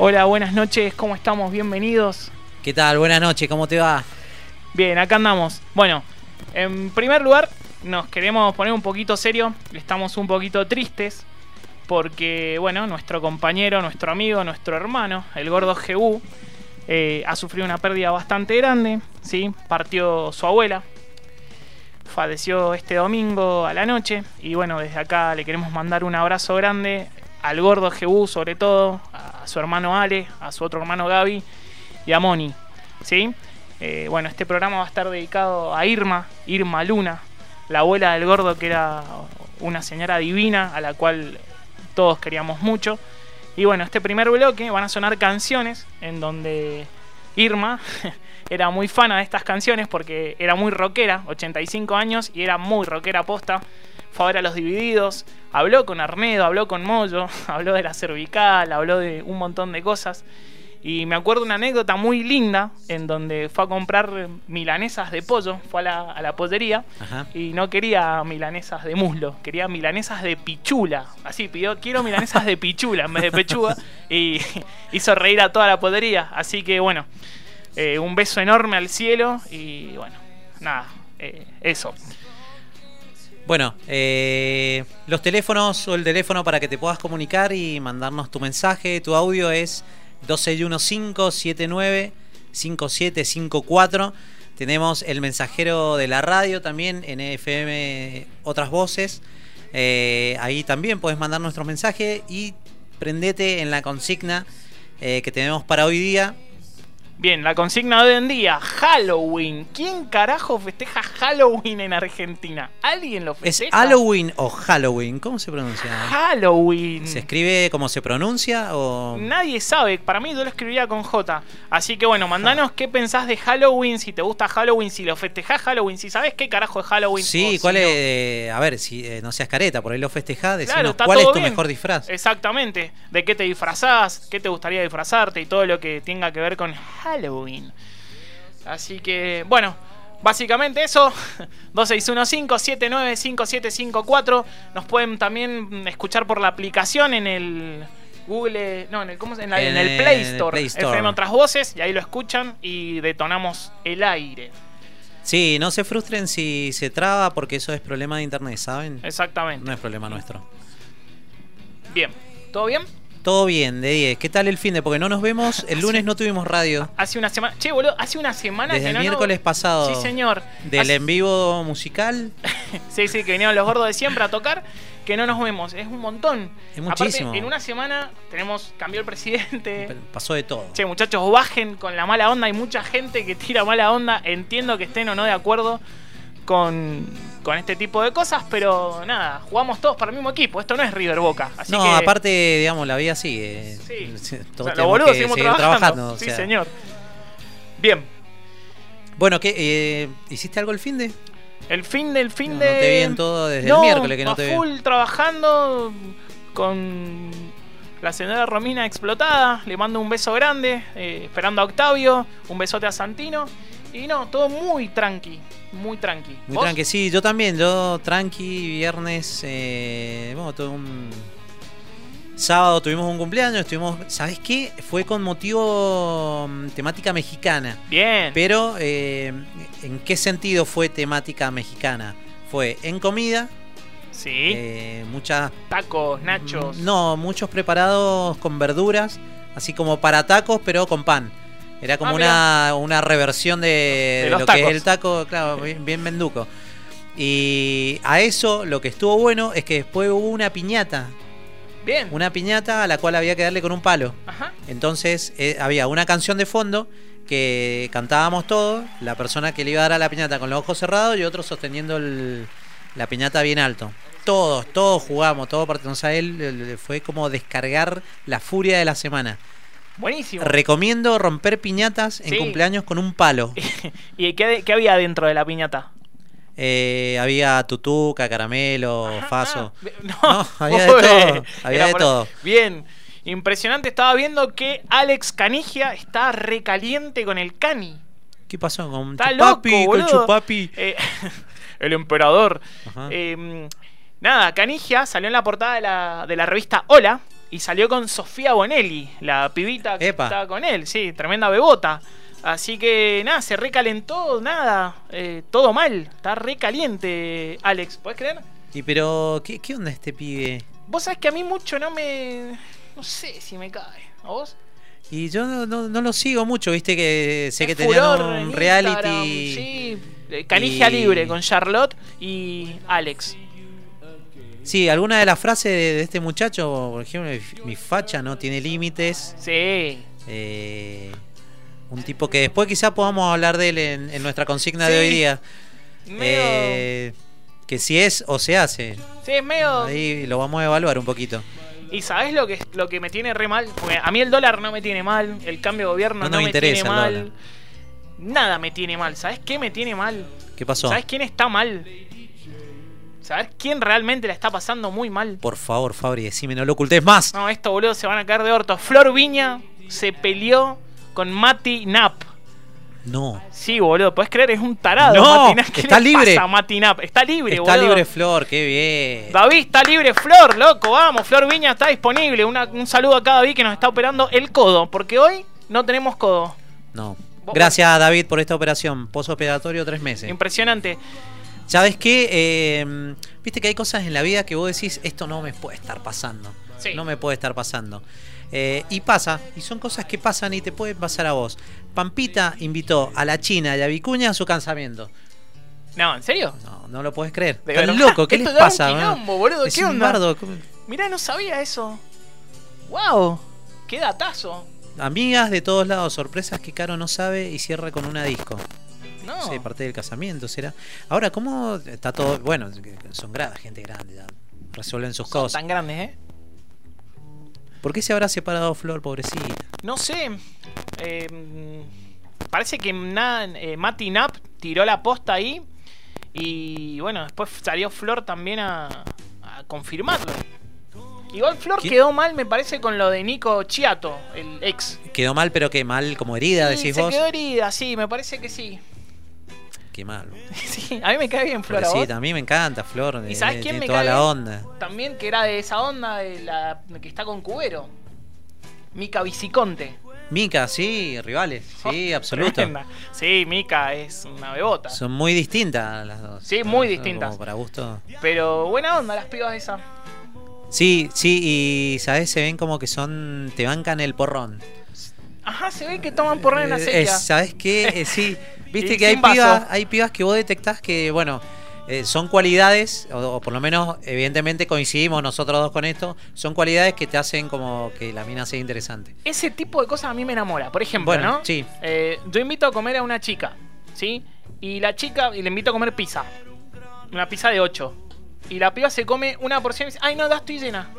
Hola, buenas noches, ¿cómo estamos? Bienvenidos. ¿Qué tal? Buenas noches, ¿cómo te va? Bien, acá andamos. Bueno, en primer lugar, nos queremos poner un poquito serio, estamos un poquito tristes, porque, bueno, nuestro compañero, nuestro amigo, nuestro hermano, el gordo GU, eh, ha sufrido una pérdida bastante grande, ¿sí? Partió su abuela, falleció este domingo a la noche, y bueno, desde acá le queremos mandar un abrazo grande al gordo GU sobre todo, a su hermano Ale, a su otro hermano Gaby y a Moni, ¿sí? Eh, bueno, este programa va a estar dedicado a Irma, Irma Luna, la abuela del gordo que era una señora divina a la cual todos queríamos mucho. Y bueno, este primer bloque van a sonar canciones en donde Irma era muy fana de estas canciones porque era muy rockera, 85 años, y era muy rockera posta. Fue a ver a los divididos, habló con Arnedo, habló con Moyo, habló de la cervical, habló de un montón de cosas. Y me acuerdo una anécdota muy linda en donde fue a comprar milanesas de pollo, fue a la, a la pollería Ajá. y no quería milanesas de muslo, quería milanesas de pichula. Así pidió, quiero milanesas de pichula en vez de pechuga y hizo reír a toda la pollería. Así que bueno, eh, un beso enorme al cielo y bueno, nada, eh, eso. Bueno, eh, los teléfonos o el teléfono para que te puedas comunicar y mandarnos tu mensaje, tu audio es 2615-795754. Tenemos el mensajero de la radio también en FM Otras Voces. Eh, ahí también puedes mandar nuestro mensaje y prendete en la consigna eh, que tenemos para hoy día. Bien, la consigna de hoy en día, Halloween. ¿Quién carajo festeja Halloween en Argentina? ¿Alguien lo ¿Es festeja? Halloween o Halloween? ¿Cómo se pronuncia? Halloween. ¿Se escribe como se pronuncia o...? Nadie sabe, para mí yo lo escribiría con J. Así que bueno, mandanos qué pensás de Halloween, si te gusta Halloween, si lo festejás Halloween, si sabes qué carajo es Halloween. Sí, o ¿cuál es? eh, a ver, si eh, no seas careta, por ahí lo festejás, decinos Claro, está cuál es tu bien. mejor disfraz. Exactamente. ¿De qué te disfrazás? ¿Qué te gustaría disfrazarte? Y todo lo que tenga que ver con Halloween. Así que, bueno, básicamente eso. 2615-795754. Nos pueden también escuchar por la aplicación en el Google. No, en el, ¿cómo en la- en el Play Store. Play Store. FM otras voces. Y ahí lo escuchan y detonamos el aire. Sí, no se frustren si se traba porque eso es problema de internet, ¿saben? Exactamente. No es problema nuestro. Bien. ¿Todo bien? Todo bien, de 10. ¿Qué tal el fin de? Porque no nos vemos, el lunes no tuvimos radio. Hace una semana. Che, boludo, hace una semana Desde que el no. miércoles pasado. Sí, señor. Del Hace- en vivo musical. Sí, sí, que vinieron los gordos de siempre a tocar, que no nos vemos. Es un montón. Es muchísimo. Aparte, en una semana tenemos, cambió el presidente. Pasó de todo. Che, muchachos, bajen con la mala onda. Hay mucha gente que tira mala onda. Entiendo que estén o no de acuerdo con, con este tipo de cosas, pero nada, jugamos todos para el mismo equipo. Esto no es River Boca. Así no, que, aparte, digamos, la vida sigue. Sí. Todos o sea, los boludos seguimos trabajando. o sí, sea. señor. Bien, Bueno, ¿qué, eh, ¿hiciste algo el fin de? el fin del fin No, de. no te vi en todo desde No, el miércoles que no te vi. full trabajando con la señora Romina explotada. Le mando un beso grande, eh, esperando a Octavio, un besote a Santino. Y no, todo muy tranqui, muy tranqui. Muy ¿Vos? tranqui, sí, yo también, yo tranqui, viernes, eh, bueno, tuve un sábado tuvimos un cumpleaños, estuvimos, ¿sabes qué? Fue con motivo mm, temática mexicana, Bien. pero eh, ¿en qué sentido fue temática mexicana? Fue en comida, sí. eh, muchas, Tacos, nachos. no, muchos preparados con verduras, así como para tacos, pero con pan. Era como Ah, una, una reversión de, lo que es el taco, claro, bien, bien menduco. Y a eso lo que estuvo bueno es que después hubo una piñata. Bien. Una piñata a la cual había que darle con un palo. Ajá. Entonces eh, había una canción de fondo que cantábamos todos, la persona que le iba a dar a la piñata con los ojos cerrados y otro sosteniendo el- la piñata bien alto. Todos, todos jugamos, todos partimos. a él fue como descargar la furia de la semana. Buenísimo. Recomiendo romper piñatas en Sí. cumpleaños con un palo. ¿Y qué, qué había dentro de la piñata? Eh, había tutuca, caramelo, Ajá, faso. ah, no, No, había de todo, había de por- todo. Bien, impresionante. Estaba viendo que Alex Canigia está recaliente con el Cani. ¿Qué pasó con Está Chupapi? loco, con. Chupapi. Eh, el emperador. Eh, nada, Canigia salió en la portada de la, de la revista Hola. Y salió con Sofía Bonelli, la pibita que estaba con él, sí, tremenda bebota. Así que nada, se recalentó, nada, eh, todo mal, está recaliente Alex, ¿puedes creer? Y pero, ¿qué, qué onda este pibe? Vos sabés que a mí mucho no me... no sé si me cae, ¿a vos? Y yo no, no- no lo sigo mucho, viste que sé Es que tenían un reality. Sí, eh, Canigia y- libre con Charlotte y Alex. Sí, alguna de las frases de, de este muchacho, por ejemplo, mi, mi facha no tiene límites. Sí. eh, un tipo que después quizá podamos hablar de él en, en nuestra consigna de hoy día. Medio- Eh, que si es o se hace. sí, es medio... Ahí lo vamos a evaluar un poquito. Y sabes lo que, lo que me tiene re mal, porque a mí el dólar no me tiene mal, el cambio de gobierno No no, nos me interesa tiene el mal. dólar. Nada me tiene mal. ¿Sabes qué me tiene mal? ¿Qué pasó? ¿Sabes quién está mal? ¿Sabes quién realmente la está pasando muy mal? Por favor, Fabri, decime, no lo ocultes más. No, esto boludo se van a caer de orto. Flor Viña se peleó con Mati Nap. No. Sí, boludo, ¿puedes creer? Es un tarado. No. ¿Qué está libre. pasa a Mati Nap? Está libre, Está libre Flor, qué bien. David está libre, Flor, loco, vamos, Flor Viña está disponible. Una- un saludo a cada David que nos está operando el codo, porque hoy no tenemos codo. No. Gracias, David, por esta operación. Posoperatorio tres meses. Impresionante. ¿Sabes qué? Eh, Viste que hay cosas en la vida que vos decís, esto no me puede estar pasando. Sí. No me puede estar pasando. Eh, y pasa, y son cosas que pasan y te pueden pasar a vos. Pampita invitó a la China y a Vicuña a su casamiento. No, ¿en serio? No, no lo puedes creer. De Están verdad. loco, ¿qué Esto les da un pasa? quilombo, boludo, Es ¿qué un onda? bardo. Mirá, no sabía eso. ¡Wow! ¡Qué datazo! Amigas de todos lados, sorpresas que Caro no sabe y cierra con una disco. No. Sí, parte del casamiento será. Ahora, ¿cómo está todo? Bueno, son gra- gente grande, ya resuelven sus Son cosas. tan grandes, ¿eh? ¿Por qué se habrá separado Flor, pobrecita? No sé. eh, parece que na- eh, Mati Nap tiró la posta ahí. Y bueno, después salió Flor también a, a confirmarlo. Igual Flor ¿Qué? quedó mal, me parece, con lo de Nico Chiato, el ex. Quedó mal, pero que mal como herida, Sí, decís se vos. quedó herida, sí, me parece que sí. Qué mal. sí, a mí me cae bien Flor. ¿a vos? Pobrecita, a mí me encanta Flor. ¿Y eh, sabes quién me toda cae la onda. También que era de esa onda de la que está con Cubero. Mica Viciconte. Mica, sí, rivales. Sí, Oh, absoluto. tremenda. Sí, Mica es una bebota. Son muy distintas las dos. Sí, muy Son distintas. como para gusto. Pero buena onda las pibas esas. Sí, sí, y sabes, se ven como que son. te bancan el porrón. Ajá, se ve que toman porrón en Eh, ¿Sabes qué? Eh, sí, viste que hay pibas, hay pibas que vos detectás que, bueno, eh, son cualidades, o, o por lo menos, evidentemente coincidimos nosotros dos con esto, son cualidades que te hacen como que la mina sea interesante. Ese tipo de cosas a mí me enamora. Por ejemplo, Bueno, ¿no? sí. Eh, yo invito a comer a una chica, ¿sí? Y la chica, y le invito a comer pizza. Una pizza de 8. Y la piba se come una porción y dice, ay no, ya estoy llena.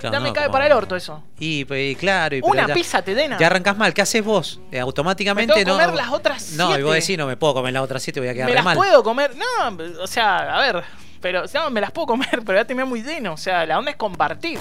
Claro, ya me cae como- para el orto eso. Y, pues, y claro, y, Una ya- pizza te llena. Ya arrancás mal, ¿qué haces vos? Eh, automáticamente Me tengo que no. comer las otras No, y vos decís, no me puedo comer las otras siete, voy a quedar me re las mal. puedo comer. No, o sea, a ver. Pero, no, me las puedo comer, pero ya terminé muy lleno. O sea, la onda es compartir.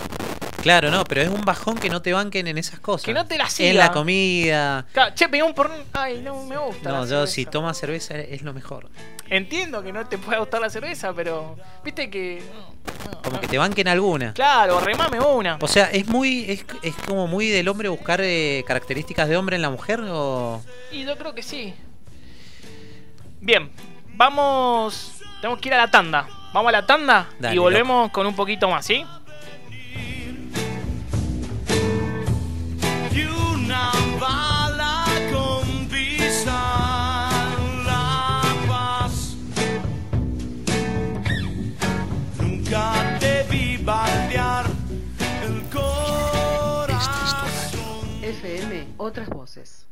Claro, no, pero es un bajón que no te banquen en esas cosas. Que no te la En siga. la comida. Claro, che, pedí un porno. Ay, no me gusta. No, la yo cerveza. si tomas cerveza es lo mejor. Entiendo que no te pueda gustar la cerveza, pero. Viste que. no, no, Como no. que te banquen alguna. Claro, remame una. O sea, es muy es, es como muy del hombre buscar eh, características de hombre en la mujer o Y yo creo que sí. Bien, vamos. Tenemos que ir a la tanda. Vamos a la tanda Dale, y volvemos con un poquito más, ¿sí? Otras voces.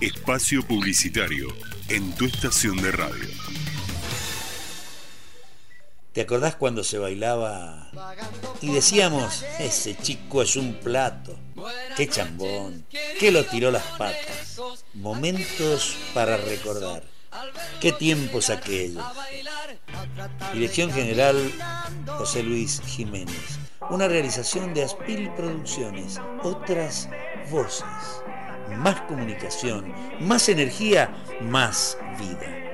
Espacio Publicitario en tu estación de radio. ¿Te acordás cuando se bailaba y decíamos, ese chico es un plato? Qué chambón, que lo tiró las patas. Momentos para recordar. Qué tiempos aquellos. Dirección General José Luis Jiménez una realización de Aspil Producciones, otras voces, más comunicación, más energía, más vida.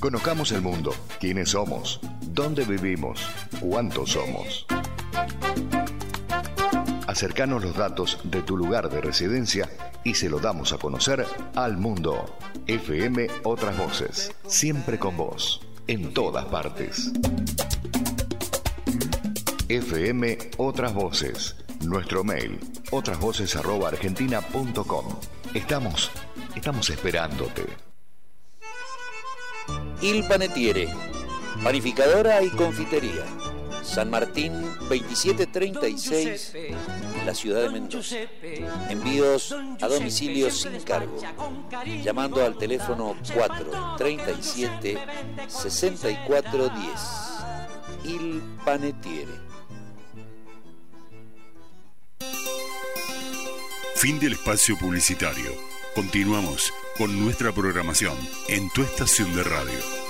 Conozcamos el mundo, quiénes somos, dónde vivimos, cuántos somos. Acercanos los datos de tu lugar de residencia y se lo damos a conocer al mundo. FM Otras Voces, siempre con vos, en todas partes. FM Otras Voces, nuestro mail, otrasvoces.argentina.com. Estamos, estamos esperándote. Il Panetiere, panificadora y confitería. San Martín 2736, la ciudad de Mendoza. Envíos a domicilio sin cargo. Llamando al teléfono 437 6410. Il Panetiere. Fin del espacio publicitario. Continuamos con nuestra programación en tu estación de radio.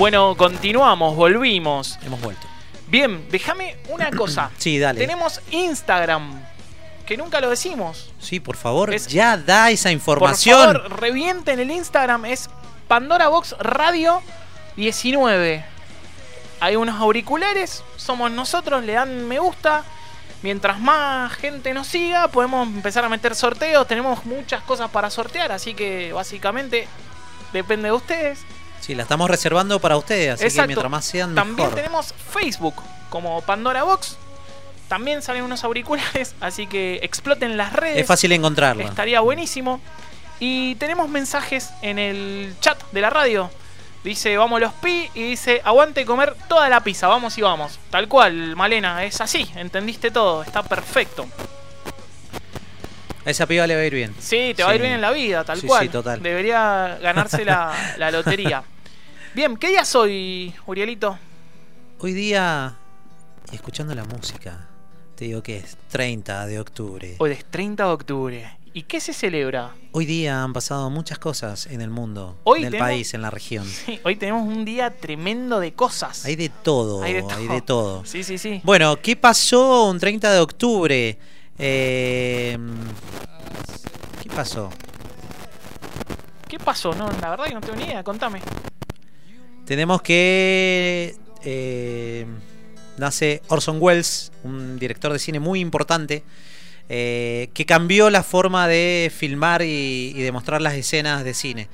Bueno, continuamos, volvimos. Hemos vuelto. Bien, déjame una cosa. Sí, dale. Tenemos Instagram, que nunca lo decimos. Sí, por favor, Es- ya da esa Por información. favor, revienten el Instagram, es Pandora Box Radio 19. Hay unos auriculares, somos nosotros, le dan me gusta. Mientras más gente nos siga, podemos empezar a meter sorteos. Tenemos muchas cosas para sortear, así que básicamente depende de ustedes. Sí, la estamos reservando para ustedes, así que mientras más sean, También mejor. tenemos Facebook como Pandora Box. También salen unos auriculares, así que exploten las redes. Es fácil encontrarla. Estaría buenísimo. Y tenemos mensajes en el chat de la radio. Dice, vamos los pi y dice, aguante comer toda la pizza, vamos y vamos. Tal cual, Malena, es así, entendiste todo, está perfecto. A esa piba le va a ir bien. Sí, te va a ir bien en la vida, tal Sí, cual. sí, total. Debería ganarse la, la lotería. Bien, ¿qué día soy, Urielito? Hoy día, escuchando la música, te digo que es 30 de octubre. Hoy es 30 de octubre. ¿Y qué se celebra? Hoy día han pasado muchas cosas en el mundo, Hoy en el tenemos- país, en la región. Sí, hoy tenemos un día tremendo de cosas. Hay de todo, Hay hay de todo. Sí, sí, sí. Bueno, ¿qué pasó un 30 de octubre? Eh, ¿Qué pasó? ¿Qué pasó? No, la verdad que no tengo ni idea, contame. Tenemos que eh, nace Orson Welles, un director de cine muy importante, eh, que cambió la forma de filmar y, y de mostrar las escenas de cine.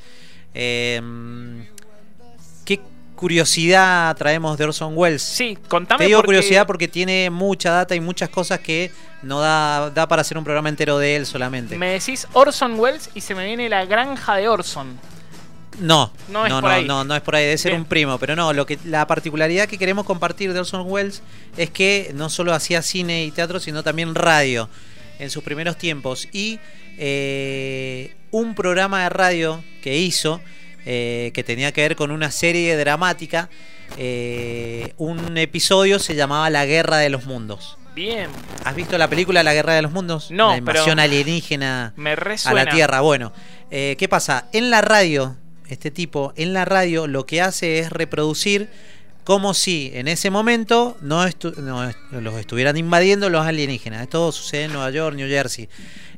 Eh, ¿Qué curiosidad traemos de Orson Welles? Sí, contame Te digo porque- curiosidad porque tiene mucha data y muchas cosas que no da, da para hacer un programa entero de él solamente. Me decís Orson Welles y se me viene la granja de Orson. No, No no, es no, por no, ahí. no, es por ahí, debe ser Bien. un primo, pero no, lo que la particularidad que queremos compartir de Orson Welles es que no solo hacía cine y teatro, sino también radio en sus primeros tiempos y eh, un programa de radio que hizo eh, que tenía que ver con una serie dramática, eh, un episodio se llamaba La Guerra de los Mundos. Bien, ¿Has visto la película La Guerra de los Mundos? No, La invasión pero- alienígena me a la Tierra. Bueno, eh, ¿qué pasa? En la radio, este tipo, en la radio lo que hace es reproducir como si en ese momento no, estu- no est- los estuvieran invadiendo los alienígenas. Esto sucede en Nueva York, New Jersey.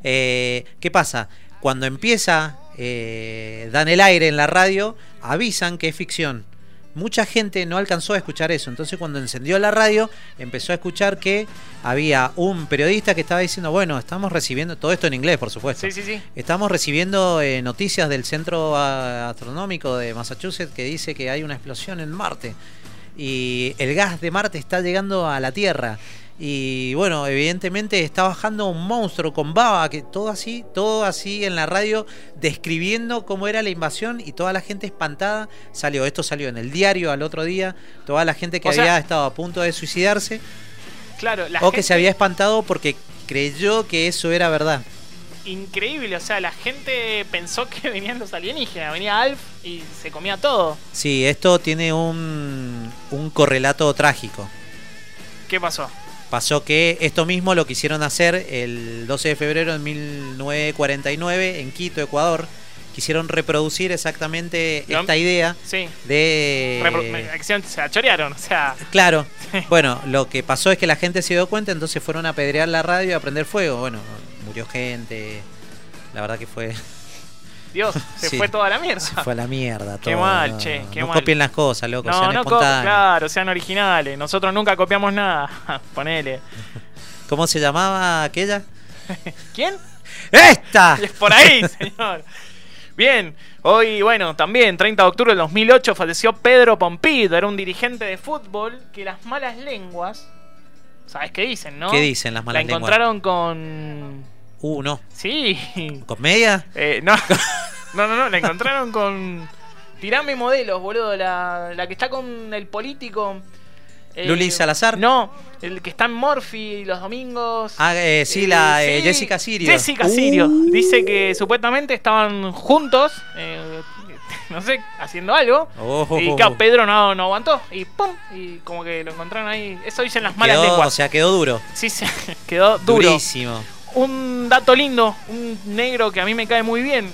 Eh, ¿Qué pasa? Cuando empieza, eh, dan el aire en la radio, avisan que es ficción. Mucha gente no alcanzó a escuchar eso, entonces cuando encendió la radio empezó a escuchar que había un periodista que estaba diciendo, bueno, estamos recibiendo, todo esto en inglés por supuesto, Sí, sí, sí. Estamos recibiendo eh, noticias del Centro ah, Astronómico de Massachusetts que dice que hay una explosión en Marte y el gas de Marte está llegando a la Tierra. Y bueno, evidentemente está bajando un monstruo con baba, que todo así, todo así en la radio, describiendo cómo era la invasión y toda la gente espantada salió. Esto salió en el diario al otro día, toda la gente que O sea- había estado a punto de suicidarse Claro, la o que gente- se había espantado porque creyó que eso era verdad. Increíble, o sea, la gente pensó que venían los alienígenas, venía Alf y se comía todo. Sí, esto tiene un, un correlato trágico. ¿Qué pasó? Pasó que esto mismo lo quisieron hacer el 12 de febrero de 1949 en Quito, Ecuador. Quisieron reproducir exactamente esta idea Sí. de... Repro- se la chorearon, o sea. Claro. Bueno, lo que pasó es que la gente se dio cuenta, entonces fueron a pedrear la radio y a prender fuego. Bueno, murió gente. La verdad que fue, Dios, se Sí. fue toda la mierda. se fue a la mierda. Qué todo, mal, no, che, qué no mal. copien las cosas, loco, No, sean no, espontáneos. claro, sean originales. Nosotros nunca copiamos nada. Ponele. ¿Cómo se llamaba aquella? ¿Quién? ¡Esta! Es por ahí, señor. Bien, hoy, bueno, también, 30 de octubre del 2008, falleció Pedro Pompido. Era un dirigente de fútbol que las malas lenguas. ¿Sabes qué dicen, no? ¿Qué dicen las malas La lenguas? encontraron con. Uh, no. Sí. ¿Comedia? Eh, no. no, no, no, la encontraron con. Tirame modelos, boludo. La, la que está con el político. eh, ¿Luli Salazar? No, el que está en Morphy los domingos. Ah, eh, sí, la eh, Jessica Sirio. Jessica Uh, Sirio. Dice que supuestamente estaban juntos, eh, no sé, haciendo algo. Oh, y que Pedro no, no aguantó. Y pum, y como que lo encontraron ahí. Eso dicen las malas quedó, lenguas. O sea, quedó duro. Sí, sí, quedó duro. Durísimo. Un dato lindo, un negro que a mí me cae muy bien.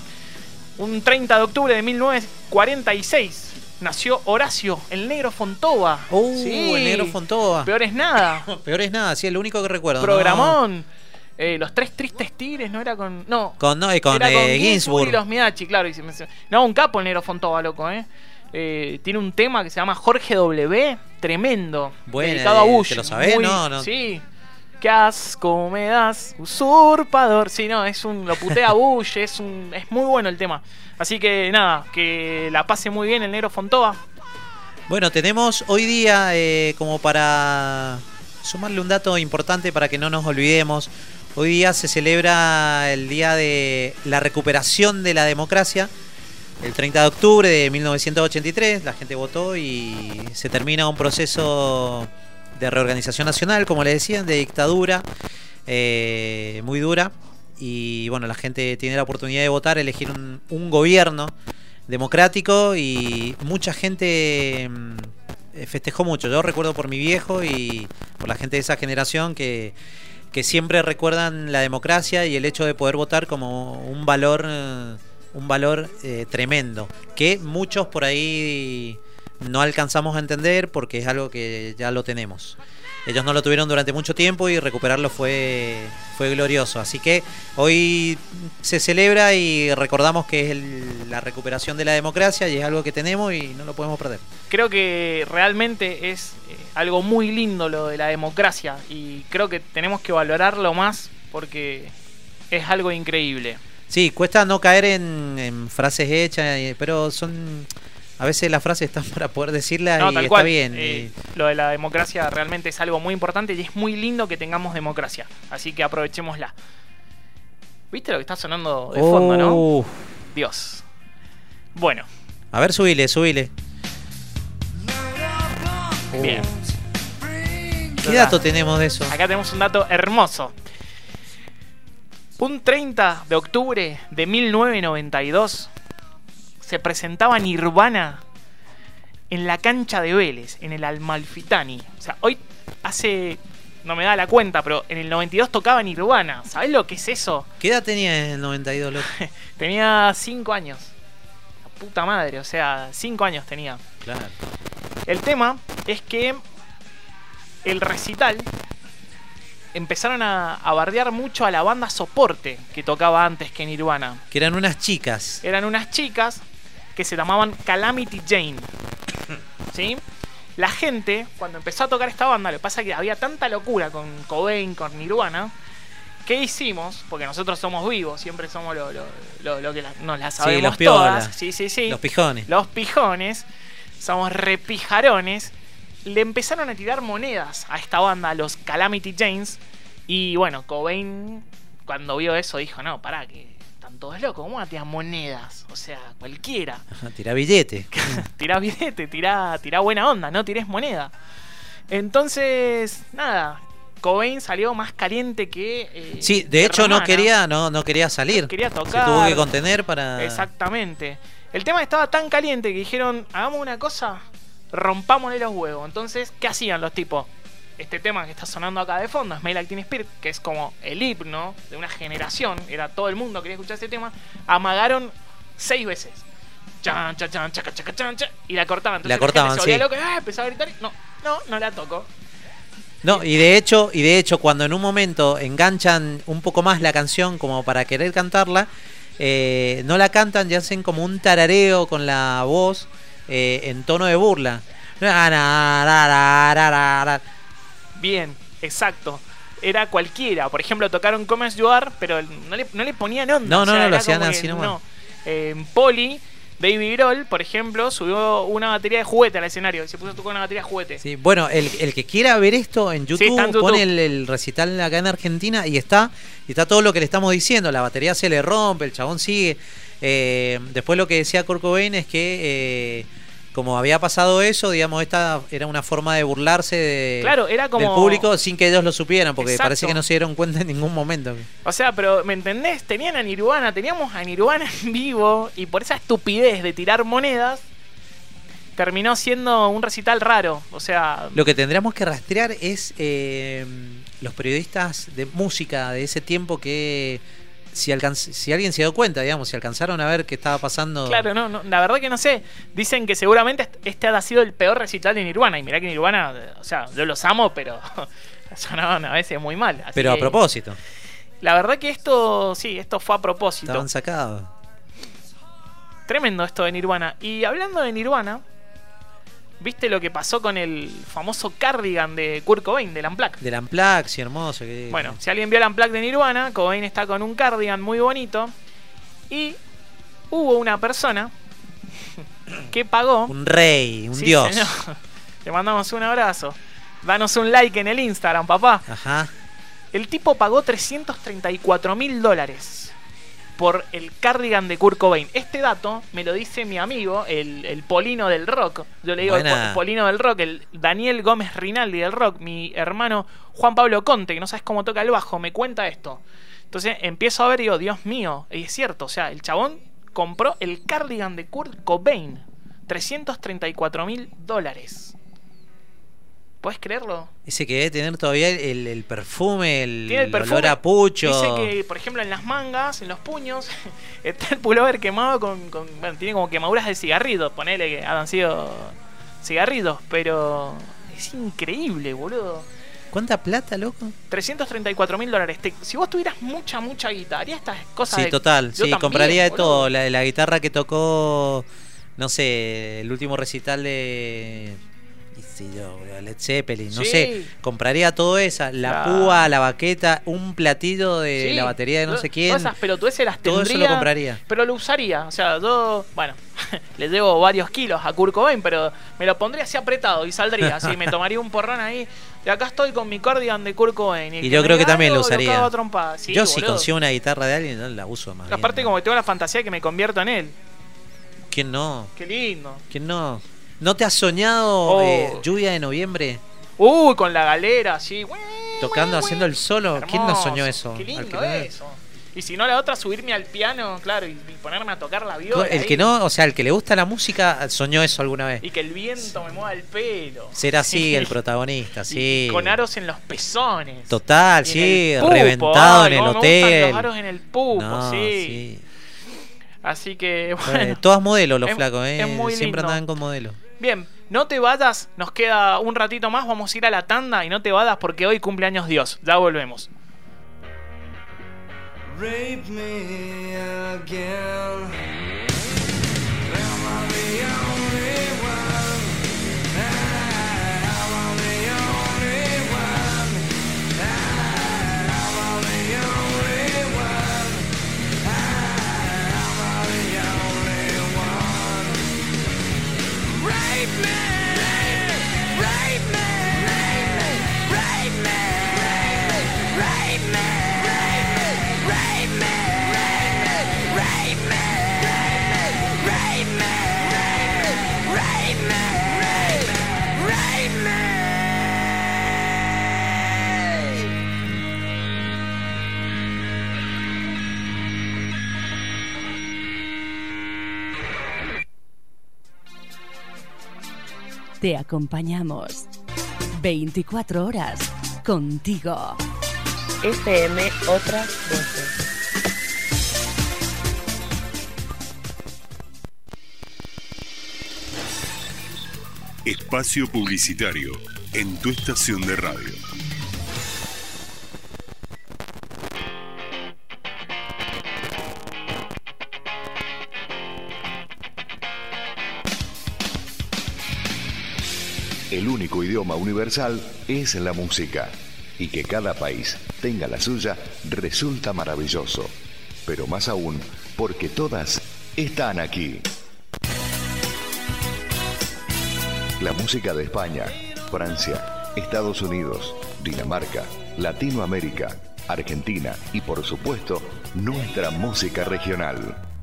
Un 30 de octubre de 1946 nació Horacio, el negro Fontova. Uh, Sí, el negro Fontova. Peor es nada. Peor es nada, sí, es lo único que recuerdo. ¿no? Programón. Eh, los tres tristes tigres no era con. No. Con, no, eh, con, era eh, y Ginsburg. los Miachi, claro. y se No, un capo el negro Fontova, loco, ¿eh? Eh, tiene un tema que se llama Jorge W. Tremendo. Bueno, dedicado a eh, Bush. ¿te lo sabés? No, no. Sí. Qué asco me das, usurpador. Sí, no, es un. Lo putea Bush, es un. Es muy bueno el tema. Así que nada, que la pase muy bien el negro Fontova. Bueno, tenemos hoy día, eh, como para sumarle un dato importante para que no nos olvidemos, hoy día se celebra el Día de la Recuperación de la Democracia, el 30 de octubre de 1983, la gente votó y se termina un proceso de reorganización nacional, como le decían, de dictadura, eh, muy dura, y bueno, la gente tiene la oportunidad de votar, elegir un, un gobierno democrático y mucha gente mm, eh, festejó mucho. Yo recuerdo por mi viejo y por la gente de esa generación que, que siempre recuerdan la democracia y el hecho de poder votar como un valor, eh, un valor eh, tremendo, que muchos por ahí no alcanzamos a entender porque es algo que ya lo tenemos. Ellos no lo tuvieron durante mucho tiempo y recuperarlo fue, fue glorioso. Así que hoy se celebra y recordamos que es el- la recuperación de la democracia y es algo que tenemos y no lo podemos perder. creo que realmente es eh, algo muy lindo lo de la democracia y creo que tenemos que valorarlo más porque es algo increíble. Sí, cuesta no caer en, en frases hechas, eh, pero son... A veces las frases están para poder decirlas No, y tal está cual. bien. eh, y- lo de la democracia realmente es algo muy importante y es muy lindo que tengamos democracia. Así que aprovechémosla. ¿Viste lo que está sonando de fondo, no? Dios. Bueno, A ver, subile, subile. bien. ¿Qué dato tenemos de eso? Acá tenemos un dato hermoso. Un 30 de octubre de 1992 se presentaba Nirvana en la cancha de Vélez, en el Almalfitani. O sea, hoy hace. No me da la cuenta, pero en el 92 tocaba Nirvana. ¿Sabés lo que es eso? ¿Qué edad tenía en el 92, loco? Tenía 5 años. La puta madre, o sea, 5 años tenía. Claro. El tema es que el recital empezaron a, a bardear mucho a la banda soporte que tocaba antes que Nirvana. Que eran unas chicas. Eran unas chicas que se llamaban Calamity Jane. ¿Sí? La gente, cuando empezó a tocar esta banda, lo que pasa es que había tanta locura con Cobain, con Nirvana, ¿qué hicimos? Porque nosotros somos vivos, siempre somos lo, lo- lo- lo que la- nos la sabemos los piolas. todas. Sí, sí, sí. Los pijones. Los pijones, somos repijarones, le empezaron a tirar monedas a esta banda, a los Calamity Janes. Y bueno, Cobain, cuando vio eso, dijo: No, pará, que todos locos, ¿cómo van a tirar monedas? O sea, cualquiera. Tira billete. tirá billete, tirá, tirá buena onda, no tires moneda. Entonces, nada, Cobain salió más caliente que. eh, Sí, de hecho no quería, no, no quería salir. Quería Se tocar. tuvo que contener para. Exactamente. El tema estaba tan caliente que dijeron, hagamos una cosa, rompámosle los huevos. Entonces, ¿qué hacían los tipos? Este tema que está sonando acá de fondo, Smell Like Teen Spirit, que es como el himno de una generación, era todo el mundo quería escuchar ese tema, amagaron seis veces. Chan, chan, chan, chaca, chaca, chan, chan, y la cortaban. Entonces La cortaban, se sí. loca, ah, empezaba a gritar, y no, no, no la toco. No, y de hecho, y de hecho, cuando en un momento enganchan un poco más la canción como para querer cantarla, eh, no la cantan y hacen como un tarareo con la voz eh, en tono de burla. Bien, exacto. Era cualquiera. Por ejemplo, tocaron Come As You Are, pero no le, no le ponían onda. No, O no, sea, no, lo hacían así nomás. no. Eh, En Poli, Baby Grohl, por ejemplo, subió una batería de juguete al escenario se puso a tocar una batería de juguete. Sí, bueno, el, el que quiera ver esto en YouTube, está en YouTube. pone el, el recital acá en Argentina y está, y está todo lo que le estamos diciendo. La batería se le rompe, el chabón sigue. Eh, después lo que decía Kurt Cobain es que eh, como había pasado eso, digamos, esta era una forma de burlarse de, Claro, era como- del público sin que ellos lo supieran, porque Exacto. parece que no se dieron cuenta en ningún momento. O sea, pero ¿me entendés? Tenían a Nirvana, teníamos a Nirvana en vivo y por esa estupidez de tirar monedas terminó siendo un recital raro. O sea, Lo que tendríamos que rastrear es eh, los periodistas de música de ese tiempo que si, si alguien se dio cuenta, digamos, si alcanzaron a ver qué estaba pasando. claro, no, no, la verdad que no sé. Dicen que seguramente est- este ha sido el peor recital de Nirvana. Y mirá que Nirvana, o sea, yo los amo, pero sonaban a veces muy mal. Así Pero a que, propósito, La verdad que esto, sí, esto fue a propósito. estaban sacados. Tremendo esto de Nirvana. Y hablando de Nirvana, ¿viste lo que pasó con el famoso cardigan de Kurt Cobain, del Unplugged? Del Amplax, sí, hermoso. Que, Bueno, si alguien vio el Unplugged de Nirvana, Cobain está con un cardigan muy bonito. Y hubo una persona que pagó. Un rey, un Sí, dios. señor. Le mandamos un abrazo. Danos un like en el Instagram, papá. Ajá. El tipo pagó 334 mil dólares por el cardigan de Kurt Cobain. Este dato me lo dice mi amigo, el, el Polino del Rock. Yo le digo el, Polino del Rock, el Daniel Gómez Rinaldi del Rock, mi hermano Juan Pablo Conte, que no sabes cómo toca el bajo, me cuenta esto. Entonces empiezo a ver y digo, Dios mío, y es cierto, o sea, el chabón compró el cardigan de Kurt Cobain. 334 mil dólares. ¿Puedes creerlo? Ese que debe tener todavía el, el perfume, el, Tiene el perfume. olor a pucho. Dice que, por ejemplo, en las mangas, en los puños, está el pullover quemado con, con- Bueno, tiene como quemaduras de cigarritos. Ponele que hayan sido cigarritos, pero. Es increíble, boludo. ¿Cuánta plata, loco? 334 mil dólares. Te- Si vos tuvieras mucha, mucha guita, harías estas cosas. Sí, de- total. Sí, también, compraría de boludo. todo. La, la guitarra que tocó, no sé, el último recital de. Yo, boludo, Led Zeppelin, no Sí. sé. Compraría todo esa. La Claro. púa, la baqueta, un platito de Sí, la batería de no sé quién. Todas esas pelotudeces las Todo eso tendría, lo compraría. Pero lo usaría. O sea, yo, bueno, le llevo varios kilos a Kurt Cobain, pero me lo pondría así apretado y saldría. Así, me tomaría un porrón ahí. Y acá estoy con mi cardigan de Kurt Cobain. Y yo creo que también lo usaría. Sí, yo si consigo una guitarra de alguien, no la uso más. bien, Aparte, ¿no? como que tengo la fantasía de que me convierto en él. ¿Quién no? Qué lindo. ¿Quién no? ¿No te has soñado Oh. eh, lluvia de noviembre? Uy, con la galera, así. Tocando, haciendo el solo. ¿Quién no soñó eso? Qué lindo eso. Y si no, la otra, subirme al piano, claro, y, y ponerme a tocar la viola. El ahí. que no, o sea, el que le gusta la música, soñó eso alguna vez. Y que el viento me mueva el pelo. Ser así el protagonista, sí. Y con aros en los pezones. Total, Y sí, pupo, reventado ay, en el me gustan hotel. los aros en el pupo, No, sí. sí. Así que, Eh, bueno. todas modelos los es- flacos, eh. es muy Siempre lindo. andaban con modelos. Bien, no te vayas, nos queda un ratito más, vamos a ir a la tanda y no te vayas porque hoy cumpleaños Dios. Ya volvemos. Rape me again. me Te acompañamos. 24 horas contigo. FM Otras Voces. Espacio publicitario en tu estación de radio. Único idioma universal es la música. Y que cada país tenga la suya resulta maravilloso. Pero más aún, porque todas están aquí. La música de España, Francia, Estados Unidos, Dinamarca, Latinoamérica, Argentina y por supuesto nuestra música regional.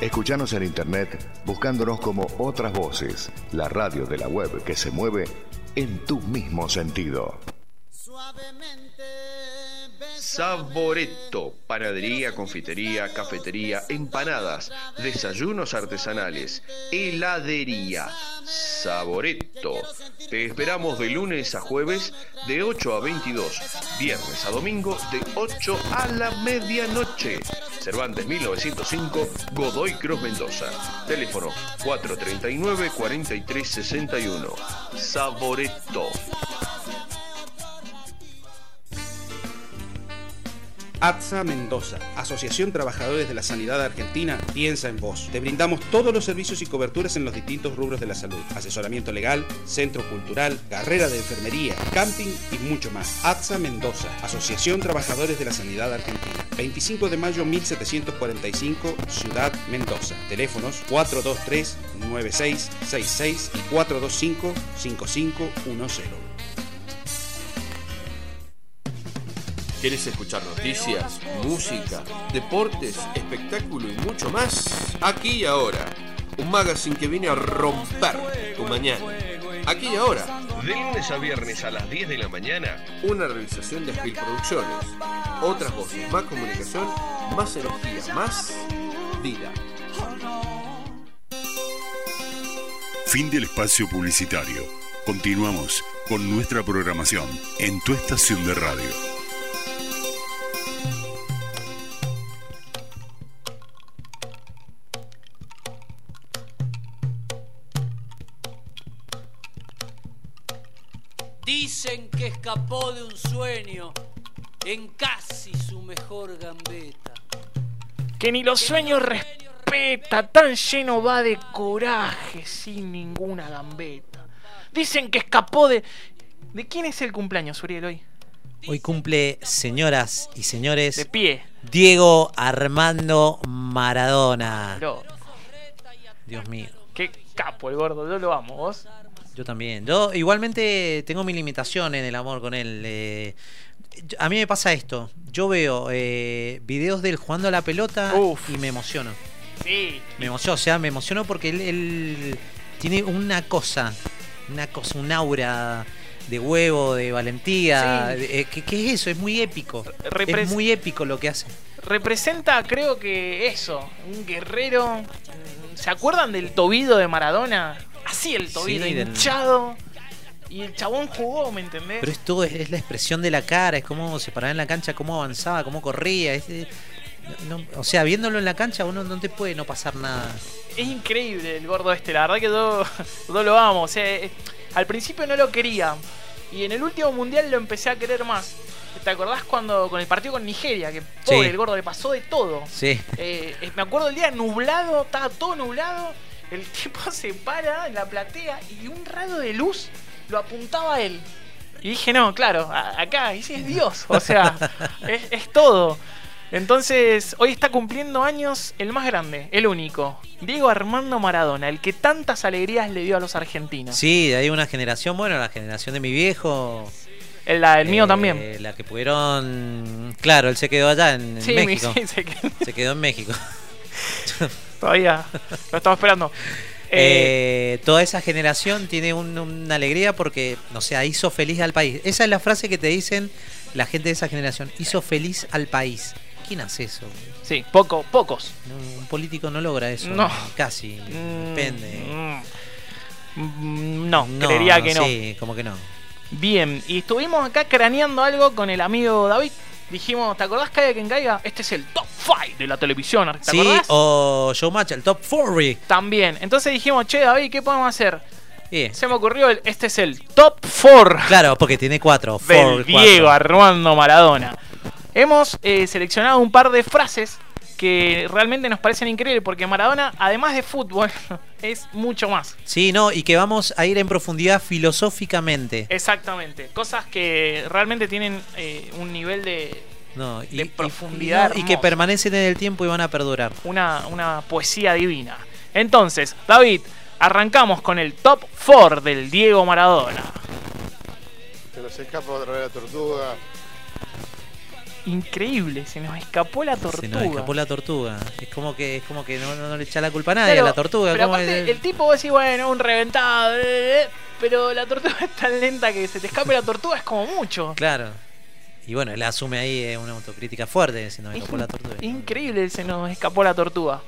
Escuchanos en internet buscándonos como Otras Voces, la radio de la web que se mueve en tu mismo sentido. Saboreto, panadería, confitería, cafetería, empanadas, desayunos artesanales, heladería. Saboreto. Te esperamos de lunes a jueves de 8 a 22, viernes a domingo de 8 a la medianoche. Cervantes 1905, Godoy Cruz Mendoza. Teléfono 439-4361. Saboreto. ATSA Mendoza, Asociación Trabajadores de la Sanidad Argentina, piensa en vos. Te brindamos todos los servicios y coberturas en los distintos rubros de la salud. Asesoramiento legal, centro cultural, carrera de enfermería, camping y mucho más. ATSA Mendoza, Asociación Trabajadores de la Sanidad Argentina. 25 de mayo 1745, Ciudad Mendoza. Teléfonos 423-9666 y 425-5510. ¿Quieres escuchar noticias, música, deportes, espectáculo y mucho más? Aquí y ahora. Un magazine que viene a romper tu mañana. Aquí y ahora. De lunes a viernes a las 10 de la mañana. Una realización de Spiel Producciones. Otras voces, más comunicación, más energía, más vida. Fin del espacio publicitario. Continuamos con nuestra programación en tu estación de radio. Escapó de un sueño en casi su mejor gambeta. Que ni los sueños respeta, tan lleno va de coraje, sin ninguna gambeta. Dicen que escapó de. ¿De quién es el cumpleaños, Uriel, hoy? Hoy cumple, señoras y señores, De pie. Diego Armando Maradona. Dios mío. qué capo el gordo, yo lo amo, vos. Yo también. Yo igualmente tengo mi limitación en el amor con él. eh, a mí me pasa esto. Yo veo eh, videos de él jugando a la pelota y me emociono. Sí. Me emociono, o sea, me emociono porque él, él tiene una cosa, una cosa, un aura de huevo, de valentía. Sí. de- eh, ¿qué, qué es eso? Es muy épico. Repres- Es muy épico lo que hace. Representa, creo que eso, un guerrero. ¿Se acuerdan del tobillo de Maradona? Así el tobillo Sí, del- hinchado. Y el chabón jugó, ¿me entendés? Pero es todo, es, es la expresión de la cara, es cómo se paraba en la cancha, cómo avanzaba, cómo corría. es, eh, no- no- o sea, viéndolo en la cancha, uno no te puede no pasar nada. Es increíble el gordo este, la verdad que yo, yo lo amo. O sea, eh, al principio no lo quería. Y en el último mundial lo empecé a querer más. ¿Te acordás cuando con el partido con Nigeria? Que pobre, Sí. el gordo le pasó de todo. Sí. Eh, eh, me acuerdo el día nublado, estaba todo nublado. El tipo se para en la platea y un rayo de luz lo apuntaba a él. Y dije, no, claro, acá, ese es Dios. O sea, es, es todo. Entonces, hoy está cumpliendo años el más grande, el único. Diego Armando Maradona, el que tantas alegrías le dio a los argentinos. Sí, de ahí una generación, bueno, la generación de mi viejo. El, la- el mío eh, también. La que pudieron. Claro, él se quedó allá en, en Sí, mi- México. sí, se quedó. Se quedó en México. Todavía lo estamos esperando. Eh, Eh, toda esa generación tiene un- una alegría porque, o sea, hizo feliz al país. Esa es la frase que te dicen la gente de esa generación. Hizo feliz al país. ¿Quién hace eso? Sí, poco, pocos. un político no logra eso. No. Casi. Mm, Depende. Mm, No, No, creería que no. Sí, como que no. Bien, y estuvimos acá craneando algo con el amigo David. Dijimos, ¿te acordás Caiga quien caiga? Este es el top 5 de la televisión, ¿te Sí, acordás? o Showmatch, el top 40. También. Entonces dijimos, che, David, ¿qué podemos hacer? Se me ocurrió, el, este es el top 4 Claro, porque tiene cuatro. del four, cuatro. Diego Armando Maradona. Hemos eh, seleccionado un par de frases que realmente nos parecen increíbles porque Maradona, además de fútbol, es mucho más. Sí, no, y que vamos a ir en profundidad filosóficamente. Exactamente. Cosas que realmente tienen eh, un nivel de, No, y, de y- profundidad. y, que permanecen en el tiempo y van a perdurar. una, una poesía divina. Entonces, David, arrancamos con el top 4 del Diego Maradona. Se nos escapa otra vez la tortuga. Increíble, se nos escapó la tortuga. Se nos escapó la tortuga. Es como que, es como que no, no, no le echa la culpa a nadie Claro, a la tortuga. Pero ¿cómo aparte, es? el tipo vos decís, bueno, un reventado, eh, eh, pero la tortuga es tan lenta que se te escape la tortuga es como mucho. Claro. Y bueno, él asume ahí eh, una autocrítica fuerte, se nos escapó la tortuga. Increíble, se nos escapó la tortuga.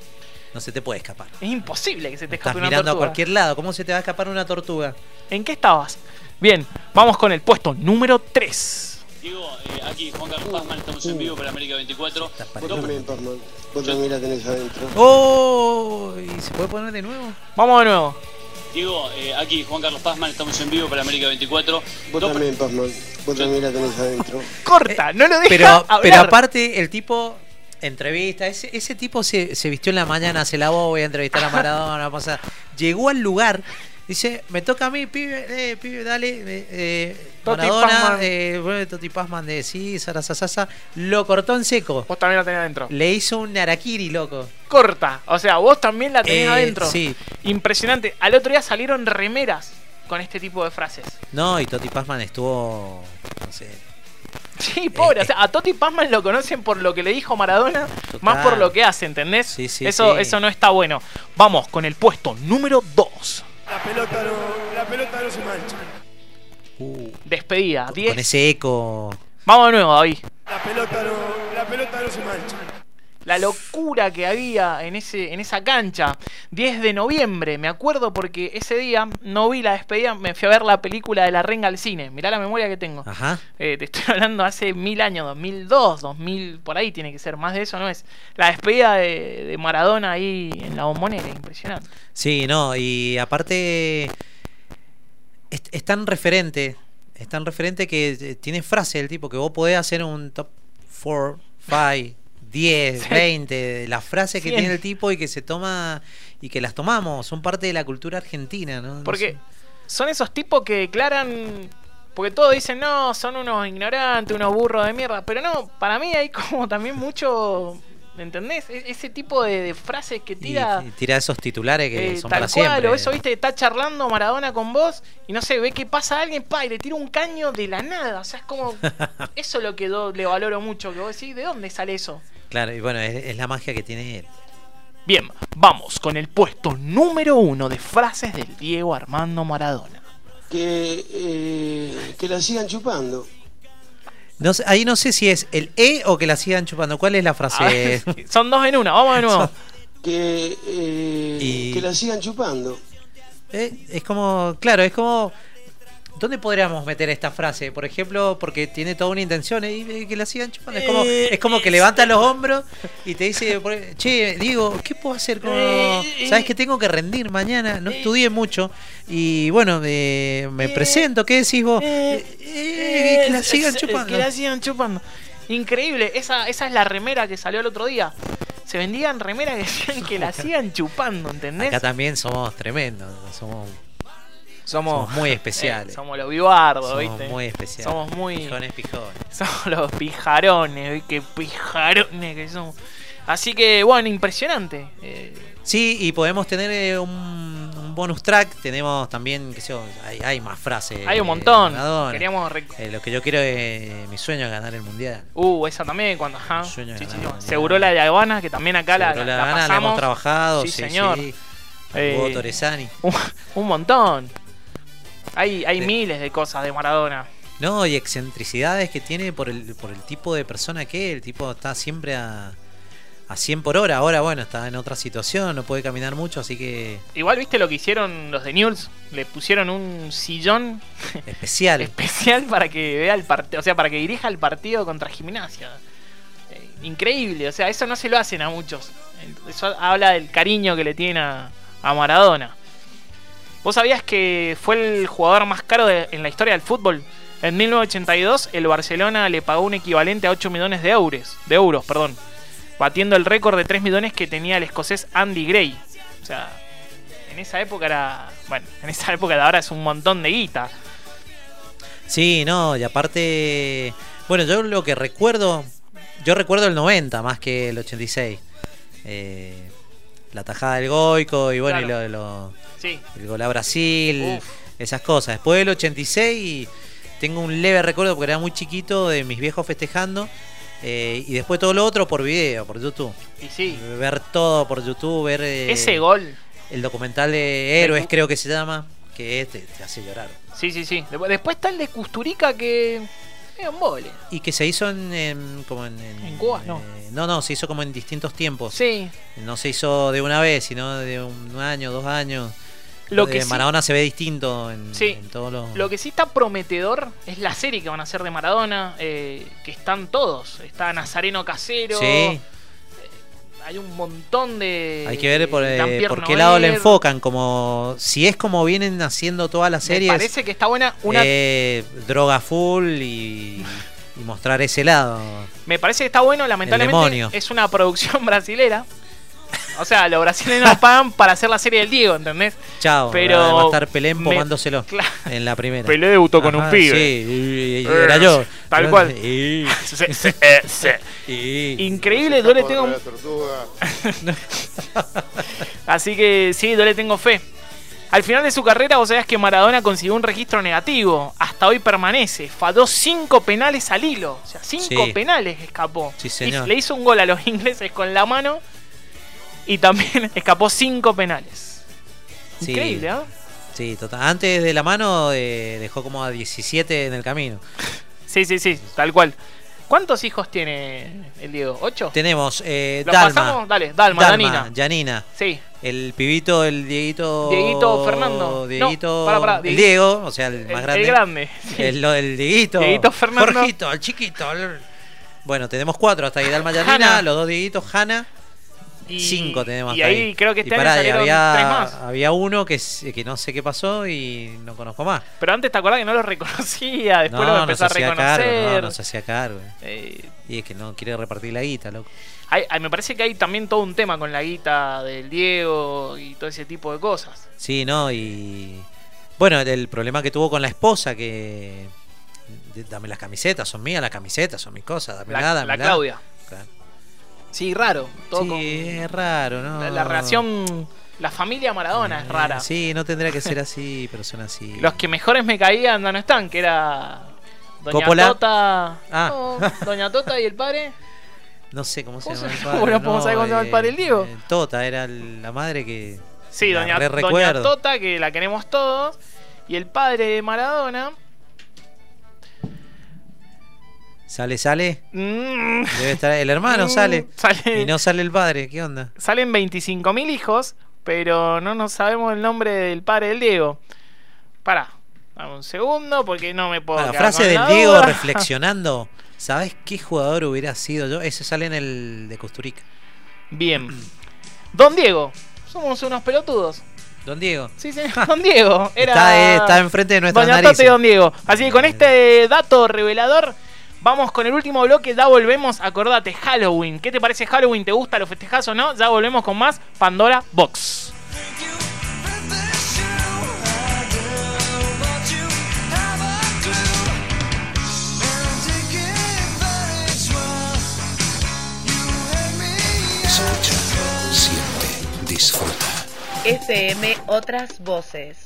No se te puede escapar. Es imposible que se te Estás escape una mirando a tortuga. cualquier lado. ¿Cómo se te va a escapar una tortuga? ¿En qué estabas? Bien, vamos con el puesto número 3. Diego, eh, aquí Juan Carlos Pazman, estamos en vivo para América 24. Vos también, Pazman. Vos también la tenés adentro. ¡Oh! ¿Y se puede poner de nuevo? Vamos de nuevo. Diego, eh, aquí Juan Carlos Pazman, estamos en vivo para América 24. Vos Dos- también, Pazman. Vos también la tenés adentro. Corta, no lo deja Pero, hablar. pero aparte, el tipo entrevista, ese, ese tipo se, se vistió en la mañana, se lavó, voy a entrevistar a Maradona, vamos a- llegó al lugar, dice, me toca a mí, pibe, eh, pibe, dale, eh, Toti Maradona, Pazman. eh, Toti Pazman de sí, Sarasasasa, lo cortó en seco. Vos también la tenés adentro. Le hizo un Narakiri, loco. Corta. O sea, vos también la tenés Eh, adentro. sí. Impresionante. Al otro día salieron remeras con este tipo de frases. No, y Toti Pazman estuvo, no sé, Sí, pobre. Eh, o sea, a Toti Pazman lo conocen por lo que le dijo Maradona, más por lo que hace, ¿entendés? Sí, sí, eso, sí. eso no está bueno. Vamos con el puesto número 2. La pelota no, la pelota no se mancha. Despedida. 10. con ese eco. Vamos de nuevo, David. La pelota no, la pelota no se mancha. La locura que había en, ese, en esa cancha. 10 de noviembre, me acuerdo porque ese día no vi la despedida, me fui a ver la película de La Renga al cine. Mirá la memoria que tengo. Ajá. Eh, te estoy hablando hace mil años, 2002, 2000, por ahí tiene que ser, más de eso no es. La despedida de, de Maradona ahí en la bombonera, impresionante. Sí, no, y aparte es, es tan referente, es tan referente que eh, tiene frase el tipo que vos podés hacer un top 4, 5, 10, Sí. 20, las frases que tiene el tipo y que se toma y que las tomamos, son parte de la cultura argentina, ¿no? No Porque sé. son esos tipos que declaran. Porque todos dicen, no, son unos ignorantes, unos burros de mierda. Pero no, para mí hay como también mucho. ¿Entendés? E- Ese tipo de, de frases que tira. y tira esos titulares que eh, son tal para cual, siempre. o eso, viste, está charlando Maradona con vos y no sé, ve que pasa alguien, pa, y le tira un caño de la nada. O sea, es como. eso es lo que yo le valoro mucho, que vos decís, ¿de dónde sale eso? Claro, y bueno, es, es la magia que tiene él. Bien, vamos con el puesto número uno de frases del Diego Armando Maradona. Que, eh, que la sigan chupando. No sé- ahí no sé si es el E o que la sigan chupando. ¿Cuál es la frase? Ah, Son dos en una, vamos de nuevo. Que, eh, Y- que la sigan chupando. Eh, es como, claro, es como. ¿Dónde podríamos meter esta frase? Por ejemplo, porque tiene toda una intención eh, y eh, que la sigan chupando. Es como, Eh, es como que levanta los hombros y te dice, che, digo, ¿qué puedo hacer? ¿Sabes que tengo que rendir mañana? No estudié mucho y bueno, eh, me presento. ¿Qué decís vos? Eh, eh, que la sigan chupando. Que la sigan chupando. Increíble, esa, esa es la remera que salió el otro día. Se vendían remeras que decían que la sigan chupando, ¿entendés? Acá también somos tremendos. Somos, Somos, somos muy especiales. eh, somos los vivardos, Somos ¿viste? muy especiales. Somos muy. Pijones, pijones. Somos los pijarones, ¿viste? Que pijarones que somos. Así que, bueno, impresionante. Eh, Sí, y podemos tener eh, un, un bonus track. Tenemos también, qué sé yo, hay, hay más frases. Hay un montón. Maradona. Queríamos. Eh, lo que yo quiero es mi sueño es ganar el mundial. Uh, esa también, cuando. Ajá. Sí, sí. Seguro la de Habana, que también acá la, la, la Habana, la pasamos. hemos trabajado, Sí, señor. sí. Eh. Un, un montón. Hay, hay De- miles de cosas de Maradona. No, y excentricidades que tiene por el, por el tipo de persona que es. El tipo está siempre a, a 100 por hora. Ahora, bueno, está en otra situación, no puede caminar mucho, así que Igual viste lo que hicieron los de News, le pusieron un sillón especial. especial para que vea el partido, o sea, para que dirija el partido contra Gimnasia. Eh, increíble, o sea, eso no se lo hacen a muchos. Eso habla del cariño que le tienen a, a Maradona. ¿Vos sabías que fue el jugador más caro de- en la historia del fútbol? En 1982 el Barcelona le pagó un equivalente a 8 millones de euros, de euros, perdón, batiendo el récord de 3 millones que tenía el escocés Andy Gray. O sea, en esa época era, bueno, en esa época de ahora es un montón de guita. Sí, no, y aparte, bueno, yo lo que recuerdo, yo recuerdo el 90 más que el 86. Eh, la tajada del Goico y bueno, y lo, lo- Sí. el gol a Brasil, esas cosas. Después del 86 tengo un leve recuerdo porque era muy chiquito de mis viejos festejando. eh, y después todo lo otro por video, por YouTube. Y sí. Ver todo por YouTube, ver... eh, Ese gol. El documental de Héroes creo que se llama, que te, te hace llorar. Sí, sí, sí. Después- está el de Custurica que es un vole. Y que se hizo en, en- como en, en- En Cuba, no. eh, no, no, se hizo como en distintos tiempos. Sí. No se hizo de una vez, sino de un año, dos años. Lo de que sí- Maradona se ve distinto en, Sí. en todos los. Lo que sí está prometedor es la serie que van a hacer de Maradona, eh, que están todos. Está Nazareno Casero. Sí. eh, Hay un montón de. Hay que ver por, eh, por qué lado le enfocan. Como si es como vienen haciendo todas las Me series. parece que está buena una. droga full y, y mostrar ese lado. Me parece que está bueno, lamentablemente es una producción brasilera. O sea, los brasileños pagan para hacer la serie del Diego, ¿entendés? Chao. Pero va a estar Pelé me- pomándoselo Claro. en la primera. Pelé debutó con un pibe. Sí, y- y era yo. Tal cual. Y- Sí, sí, eh, sí. Increíble, yo le tengo. Así que sí, yo le tengo fe. Al final de su carrera, vos sabés que Maradona consiguió un registro negativo. Hasta hoy permanece. Falló cinco penales al hilo. O sea, cinco Sí. penales escapó. Sí, señor. Y le hizo un gol a los ingleses con la mano. Y también escapó cinco penales. Sí. Increíble, ¿ah? Sí, total. Antes de la mano eh, dejó como a 17 en el camino. Sí, sí, sí, tal cual. ¿Cuántos hijos tiene el Diego? ¿Ocho? Tenemos eh, ¿Lo Dalma. pasamos? Dale, Dalma, Danina. Janina. Sí. El pibito, el Dieguito. Dieguito Fernando. Dieguito. No, pará, pará, el Diego, o sea, el, El- más el grande. grande, sí. El, lo- el Dieguito. Dieguito Fernando. Jorgito, el chiquito. el- Bueno, tenemos cuatro hasta ahí. Dalma Janina, los dos Dieguitos, Hanna. Y- Cinco tenemos y ahí creo que este Y año pará, salieron había, tres más. había uno que, que no sé qué pasó y no conozco más. Pero antes te acordás que no lo reconocía, después no, lo empezó a reconocer. cargo, no, no se hacía cargo. Eh, Y es que no quiere repartir la guita, loco. hay- me parece que hay también todo un tema con la guita del Diego y todo ese tipo de cosas. Sí, no, y. Bueno, el problema que tuvo con la esposa, que. Dame las camisetas, son mías las camisetas, son mis cosas, dame La, nada, la Claudia. Sí, raro. Todo Sí, con- es raro, ¿no? la, la relación, la familia Maradona es rara. Eh, Sí, no tendría que ser así, pero son así. Los que mejores me caían no están, que era Doña Coppola. Tota. Ah. No, Doña Tota y el padre. No sé cómo se ¿Cómo llama el padre. Bueno, ¿podemos saber cómo se llama el padre del Diego? eh, Tota era la madre que. Sí, la doña, doña. Tota, que la queremos todos. Y el padre de Maradona. Sale, sale. mm, Debe estar. El hermano Mm, sale. sale. Y no sale el padre, ¿qué onda? Salen 25.000 hijos, pero no nos sabemos el nombre del padre del Diego. Pará, dame un segundo porque no me puedo. Ah, la frase del la Diego duda. reflexionando. ¿Sabes qué jugador hubiera sido yo? Ese sale en el de Costurica. Bien. Don Diego. Somos unos pelotudos. Don Diego. Sí, sí, Don Diego. Era Está, eh, está enfrente de nuestras Doña y Don Diego. Así que con este dato revelador, vamos con el último bloque. Ya volvemos. Acordate, Halloween. ¿Qué te parece Halloween? ¿Te gusta? ¿Lo festejas o no? Ya volvemos con más Pandora Box. Escucha, siente, disfruta. FM Otras Voces.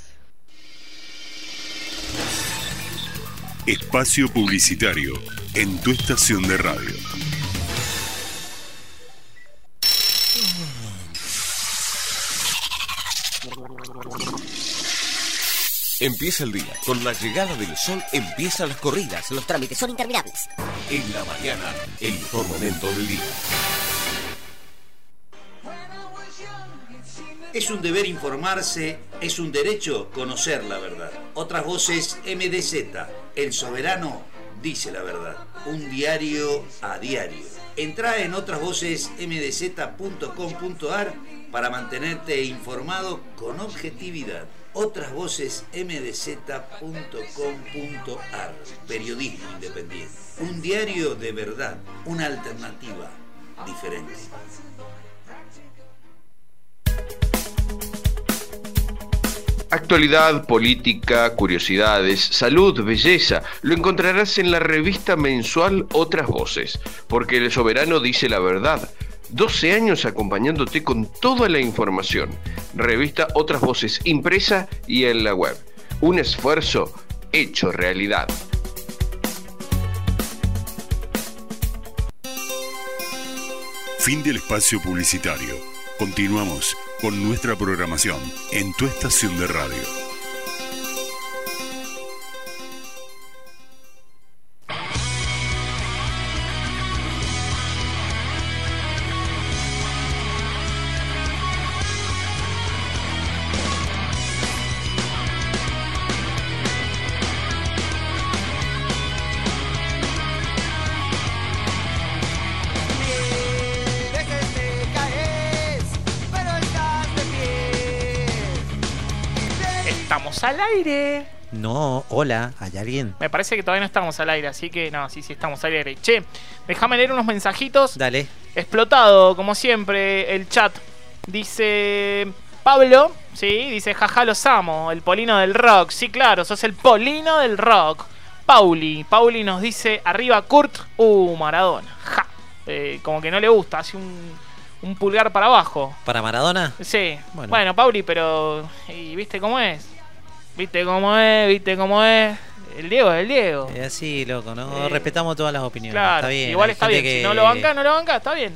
Espacio publicitario en tu estación de radio. Empieza el día. Con la llegada del sol empiezan las corridas. Los trámites son interminables. En la mañana, el mejor momento del día. Es un deber informarse, es un derecho conocer la verdad. Otras voces MDZ, el soberano dice la verdad. Un diario a diario. Entra en otrasvocesmdz.com.ar para mantenerte informado con objetividad. Otrasvocesmdz.com.ar Periodismo independiente. Un diario de verdad, una alternativa diferente. Actualidad, política, curiosidades, salud, belleza, lo encontrarás en la revista mensual Otras Voces, porque el soberano dice la verdad. 12 años acompañándote con toda la información. Revista Otras Voces impresa y en la web. Un esfuerzo hecho realidad. Fin del espacio publicitario. Continuamos con nuestra programación en tu estación de radio. Estamos al aire. No, hola, ¿hay alguien? Me parece que todavía no estamos al aire, así que no, sí, sí, estamos al aire. Che, déjame leer unos mensajitos. Dale. Explotado, como siempre, el chat. Dice Pablo, sí, dice jaja los amo, el polino del rock. Sí, claro, sos el polino del rock. Pauli, Pauli nos dice arriba Kurt, uh, Maradona. Ja. Eh, como que no le gusta, hace un, un pulgar para abajo. ¿Para Maradona? Sí. Bueno. Bueno, Pauli, pero. ¿y ¿Viste cómo es? ¿Viste cómo es? ¿Viste cómo es? El Diego es el Diego. Es así, loco, ¿no? Eh, Respetamos todas las opiniones. Claro, está bien. igual está bien. que- Si no lo banca, no lo banca, está bien.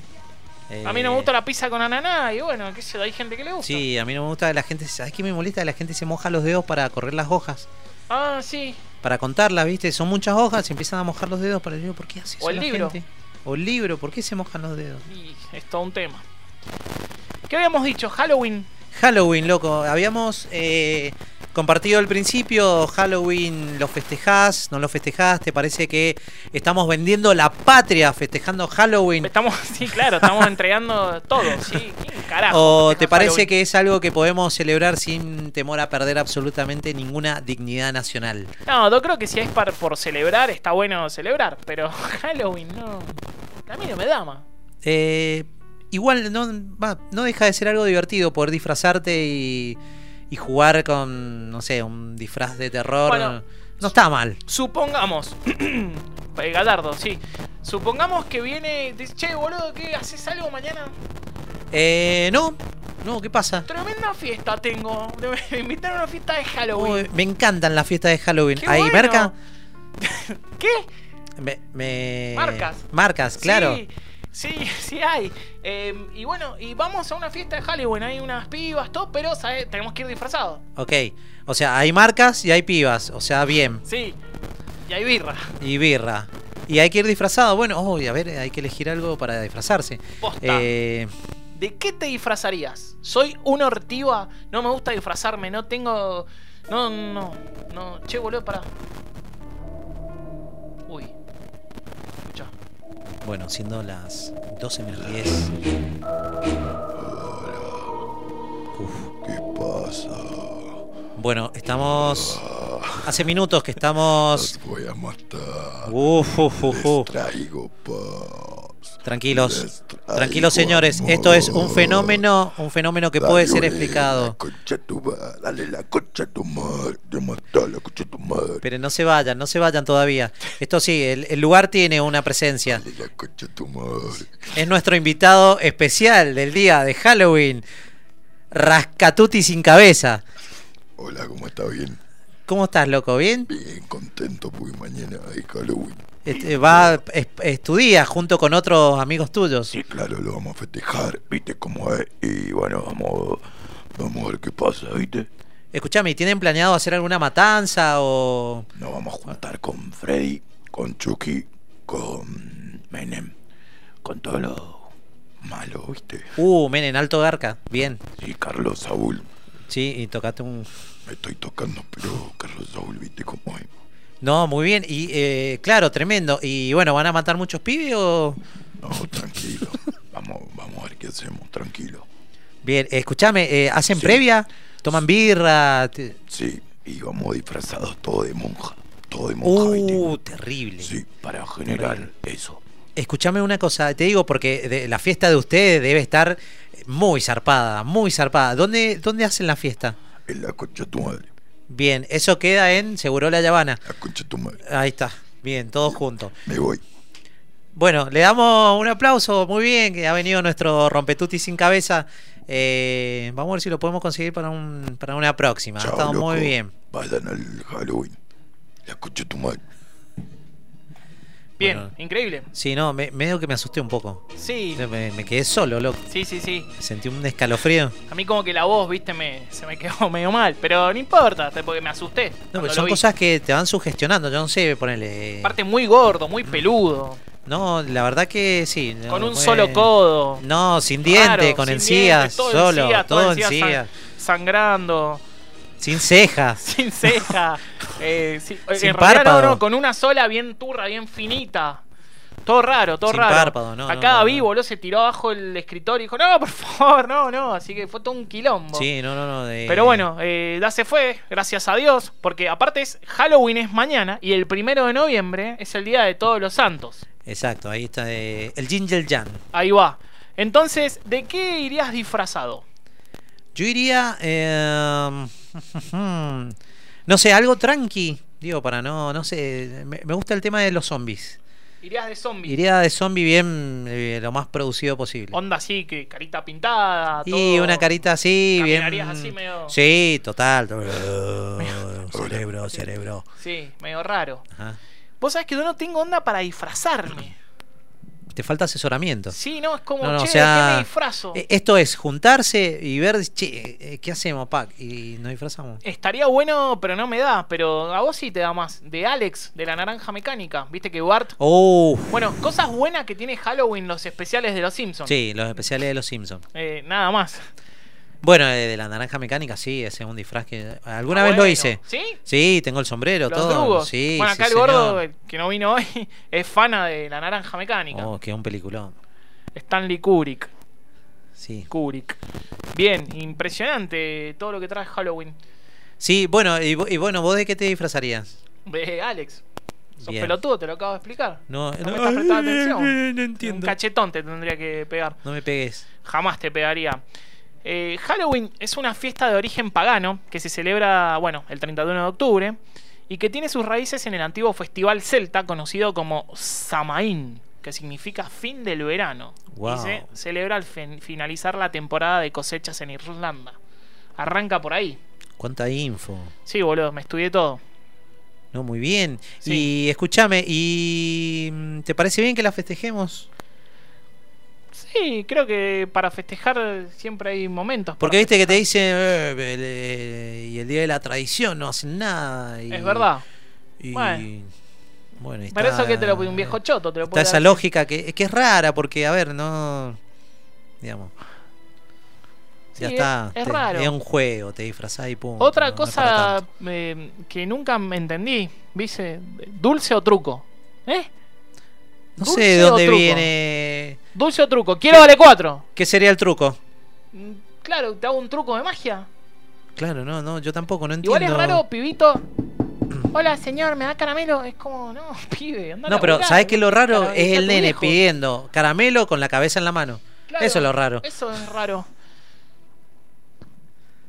eh, A mí no me gusta la pizza con ananá y bueno, qué sé hay gente que le gusta. Sí, a mí no me gusta que la gente. ¿Sabes qué me molesta? La gente se moja los dedos para correr las hojas. Ah, sí. Para contarlas, ¿viste? Son muchas hojas y empiezan a mojar los dedos para yo, ¿por qué hace eso O el la libro. gente? O el libro, ¿por qué se mojan los dedos? Y es todo un tema. ¿Qué habíamos dicho? Halloween. Halloween, loco. Habíamos eh, compartido al principio. Halloween, ¿lo festejás? ¿No lo festejás? ¿Te parece que estamos vendiendo la patria festejando Halloween? Estamos, sí, claro, estamos entregando todo, sí. ¿Quién carajo? ¿O te parece Halloween? que es algo que podemos celebrar sin temor a perder absolutamente ninguna dignidad nacional? No, yo creo que si es par- por celebrar, está bueno celebrar, pero Halloween no. A mí no me da más. Eh, igual no, va, no deja de ser algo divertido poder disfrazarte y, y jugar con, no sé, un disfraz de terror. Bueno, no está mal. Supongamos. Galardo, sí. Supongamos que viene. Dice, che, boludo, ¿qué? ¿Haces algo mañana? Eh, no, no, ¿qué pasa? Tremenda fiesta tengo. Me invitaron a una fiesta de Halloween. Uy, me encantan las fiestas de Halloween. Qué ¿Hay bueno. merca? ¿Qué? Me, me- Marcas. Marcas, claro. Sí, sí, sí hay. Eh, y bueno, y vamos a una fiesta de Halloween. Hay unas pibas, todo, pero ¿sabes? tenemos que ir disfrazados. Ok, o sea, hay marcas y hay pibas, o sea, bien. Sí. Y hay birra. Y birra. Y hay que ir disfrazado. Bueno, uy, a ver, hay que elegir algo para disfrazarse. Posta. Eh, ¿De qué te disfrazarías? Soy una ortiva, no me gusta disfrazarme, no tengo. No, no, no. Che, boludo, pará. Bueno, siendo las 12 menos 10. ¿Qué pasa? Bueno, estamos. Hace minutos que estamos. Voy a matar. Uf, uf, uf, uf. Traigo paz. Tranquilos, tranquilos señores, esto es un fenómeno, un fenómeno que puede ser explicado. Concha tu madre, dale la concha a tu madre, te matar la concha a tu madre. Pero no se vayan, no se vayan todavía. Esto sí, el, el lugar tiene una presencia. La concha a tu madre. Es nuestro invitado especial del día de Halloween, Rascatuti sin cabeza. Hola, ¿cómo está? Bien. ¿Cómo estás, loco? ¿Bien? Bien contento porque mañana hay Halloween. Este, va, es- estudia junto con otros amigos tuyos. Sí, claro, lo vamos a festejar, viste cómo es. Y bueno, vamos, vamos a ver qué pasa, viste. Escuchame, ¿tienen planeado hacer alguna matanza o...? Nos vamos a juntar con Freddy, con Chucky, con Menem, con todos los malo, ¿viste? Uh, men, en Alto Garca. Bien. Sí, Carlos Saúl. Sí, y tocaste un. Me estoy tocando, pero Carlos Saúl, ¿viste cómo es? No, muy bien. Y eh, claro, tremendo. Y bueno, ¿van a matar muchos pibes o.? No, tranquilo. vamos, vamos a ver qué hacemos, tranquilo. Bien, escúchame, eh, ¿hacen Sí. previa? ¿Toman birra? Te- Sí, y vamos disfrazados todo de monja. Todo de monja. Uh, terrible. Sí, para generar eso. Escúchame una cosa, te digo porque de- la fiesta de ustedes debe estar muy zarpada, muy zarpada. ¿Dónde, dónde hacen la fiesta? En la concha de tu madre. Bien, eso queda en Seguro La Habana. La concha de tu madre. Ahí está, bien, todos juntos. Me voy. Bueno, le damos un aplauso, muy bien, que ha venido nuestro rompetuti sin cabeza. Eh, vamos a ver si lo podemos conseguir para, un, para una próxima. ha estado muy bien. Vayan al Halloween. La concha de tu madre. Bien, Bueno. increíble. Sí, no, me, medio que me asusté un poco. Sí, Me, me quedé solo, loco. sí, sí, sí. Sentí un escalofrío. A mí como que la voz, viste, me, se me quedó medio mal. Pero no importa, porque me asusté. No, pero son cosas que te van sugestionando. Yo no sé, ponerle. Aparte muy gordo, muy peludo. No, la verdad que sí. no, Con un fue- solo codo. No, sin diente, Claro, con sin encías, dientes, todo solo, encías, todo encías, encías. san- sangrando, Sin cejas. sin ceja. eh, sí, Sin en realidad no, párpado. no, con una sola bien turra, bien finita. Todo raro, todo Sin raro. párpado, no, no, Acá no, no. vivo, boludo, se tiró abajo el escritorio y dijo, no, por favor, no, no. Así que fue todo un quilombo. Sí, no, no, no. de- Pero bueno, eh, ya se fue, gracias a Dios, porque aparte es Halloween es mañana y el primero de noviembre es el día de todos los santos. Exacto, ahí está. eh, el Ginger Jan. Ahí va. Entonces, ¿de qué irías disfrazado? Yo iría. eh, no sé, algo tranqui. Digo, para no. No sé. Me, me gusta el tema de los zombies. Irías de zombie. Iría de zombie bien. eh, lo más producido posible. Onda así, que carita pintada. Y todo. una carita así, bien. Así medio- Sí, total. cerebro, cerebro. Sí, medio raro. Ajá. Vos sabés que yo no tengo onda para disfrazarme. Te falta asesoramiento. Sí, no, es como, No, no, che, o sea, ¿de qué me disfrazo? eh, Esto es juntarse y ver, che, eh, ¿qué hacemos, Pac? Y nos disfrazamos. Estaría bueno, pero no me da. Pero a vos sí te da más. De Alex, de la naranja mecánica. Viste que Bart. Oh, Bueno, cosas buenas que tiene Halloween los especiales de los Simpsons. sí, los especiales de los Simpsons. Eh, nada más. Bueno, eh, de la naranja mecánica, sí, ese es un disfraz que alguna Ah, vez lo hice. ¿Sí? Sí, tengo el sombrero, Los todo. drugos. Sí, bueno, sí, acá el gordo, señor. que no vino hoy, es fana de la naranja mecánica. Oh, que un peliculón. Stanley Kubrick. Sí. Kubrick. Bien, impresionante todo lo que trae Halloween. Sí, bueno, y, bueno, ¿vos de qué te disfrazarías? De Alex. Sos Bien. pelotudo, te lo acabo de explicar. No, No no, me estás prestando atención. no entiendo. Un cachetón te tendría que pegar. No me pegues. Jamás te pegaría. Eh, Halloween es una fiesta de origen pagano que se celebra, bueno, el 31 de octubre y que tiene sus raíces en el antiguo festival celta conocido como Samaín, que significa fin del verano. Wow. Y se celebra al fin- finalizar la temporada de cosechas en Irlanda. Arranca por ahí. ¿Cuánta info? Sí, boludo, me estudié todo. No, muy bien. Sí. Y escúchame, ¿y mm, te parece bien que la festejemos? Sí, creo que para festejar siempre hay momentos. para Porque viste que te dicen, "Eh, y el día de la tradición no hacen nada. Y, Es verdad. Y, Bueno. bueno, Para está- eso que te lo un viejo choto, te lo Está esa dar. lógica que, que es rara, porque, a ver, no. Digamos. Ya está. es- te- raro. Es un juego, te disfrazás y pum. Otra no- para cosa eh, que nunca me entendí, ¿viste? ¿Dulce o truco? ¿Eh? No ¿Dulce sé de dónde viene. ¿Dulce o truco? Quiero darle cuatro. ¿Qué sería el truco? Mm, Claro, te hago un truco de magia. Claro, no, no, yo tampoco, no entiendo. Igual es raro, pibito. Hola, señor, ¿me da caramelo? Es como, no, pibe, anda No, pero ¿sabes qué lo raro? Cara- Es el nene pidiendo caramelo con la cabeza en la mano. Claro, Eso es lo raro. Eso es raro.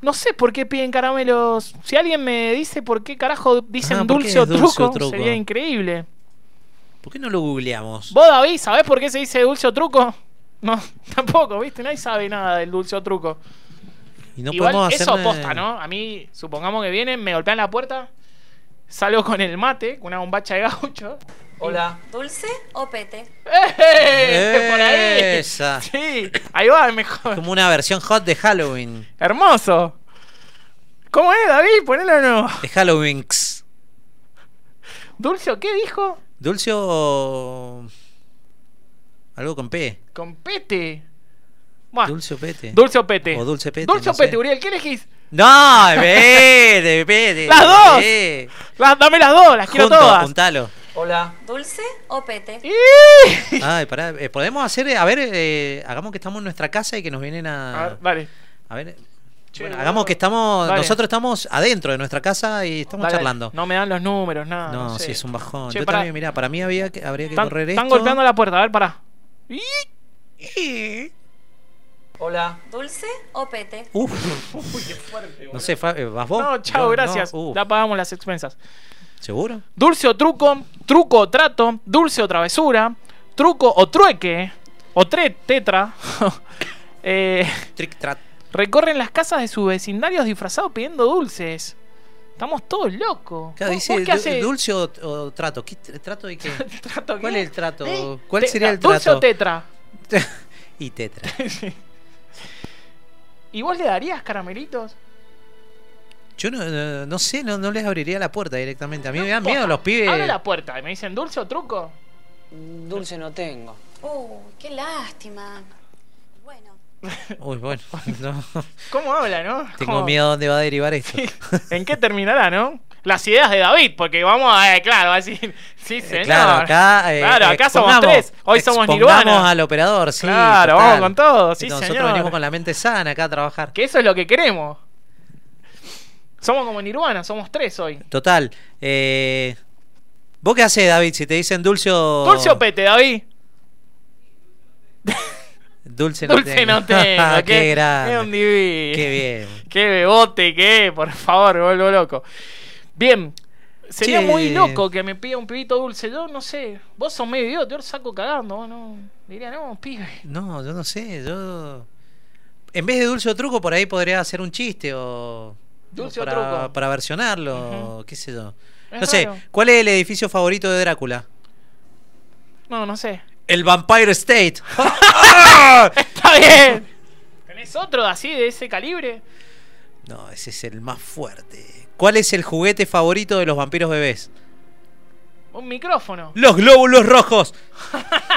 No sé por qué piden caramelos. Si alguien me dice por qué carajo dicen Ah, ¿por qué dulce, o o truco? sería increíble. ¿Por qué no lo googleamos? ¿Vos, David, sabés por qué se dice dulce o truco? No, tampoco, ¿viste? Nadie sabe nada del dulce o truco. Y no Igual podemos hacer eso nada- posta, ¿no? A mí, supongamos que vienen, me golpean la puerta, salgo con el mate, con una bombacha de gaucho. Hola. ¿Dulce o pete? ¡Eh! Por ahí. Esa. Sí, ahí va, mejor. Como una versión hot de Halloween. Hermoso. ¿Cómo es, David? Ponelo o no. De Halloween. ¿Dulce o qué dijo? ¿Dulce o. algo con P? Con pete. Buah. ¿Dulce o pete? Dulce o pete. O dulce pete. Dulce no o pete, sé. Uriel, ¿qué elegís? No, pete, pete. ¡Las dos! Las- dame las dos, las quiero Junto, todas. juntalo. Hola. ¿Dulce o pete? Ay, pará, eh, podemos hacer, eh, a ver, eh, hagamos que estamos en nuestra casa y que nos vienen a... A ver, dale. A ver, Che, bueno, boludo. hagamos que estamos, Dale. nosotros estamos adentro de nuestra casa y estamos Dale, charlando. No me dan los números, nada. No, No, sé. sí, es un bajón. Che, Yo pará. también, mirá, para mí había que, habría que Están, correr están esto. golpeando la puerta, a ver, pará. Hola. ¿Dulce o pete? Uf. Uy, qué fuerte, No sé, ¿vas vos? No, chao, gracias. no, uh. Ya pagamos las expensas. ¿Seguro? Dulce o truco, truco o trato, dulce o travesura, truco o trueque, o tre, tetra. Eh, Trick trat. Recorren las casas de sus vecindarios disfrazados pidiendo dulces. Estamos todos locos. Claro, ¿Vos- dice vos qué du- hacés? dulce o, o trato. ¿Qué tr- trato de qué? ¿Trato ¿Cuál qué? es el trato? ¿Eh? ¿Cuál Te- sería el ¿Dulce trato? o tetra? y tetra. ¿Y vos le darías caramelitos? Yo no, no, no sé, no, no les abriría la puerta directamente. A mí me dan miedo los pibes. Abre la puerta y me dicen dulce o truco. Dulce no tengo. Uh, qué lástima. Uy, bueno. no. ¿Cómo habla, no? Tengo ¿Cómo? miedo a dónde va a derivar esto. ¿En qué terminará, no? Las ideas de David, porque vamos a, eh, claro, va a decir, sí, señor. Eh, Claro, acá, eh, Claro, acá somos tres. Hoy somos Nirvana. al operador, sí. Claro, total. vamos con todo, sí, Nosotros señor. venimos con la mente sana acá a trabajar. Que eso es lo que queremos. Somos como Nirvana, somos tres hoy. Total. ¿Vos qué haces, David? Si te dicen dulce o. ¿Dulce o pete, David? Dulce no Dulce qué, qué, grande. qué un divino. Qué bien. Qué bebote, qué, por favor, vuelvo loco. Bien. Sería Che. muy loco que me pida un pibito dulce. Yo no sé. Vos sos medio idiota, yo lo saco cagando. No. Diría, no, pibe. No, yo no sé. Yo. En vez de dulce o truco, por ahí podría hacer un chiste o. Dulce o para, truco. Para versionarlo, qué sé yo. Es no sé. ¿cuál es el edificio favorito de Drácula? No, no sé. El Vampire State. Está bien. ¿Tenés otro así de ese calibre? No, ese es el más fuerte. ¿Cuál es el juguete favorito de los vampiros bebés? Un micrófono. Los glóbulos rojos.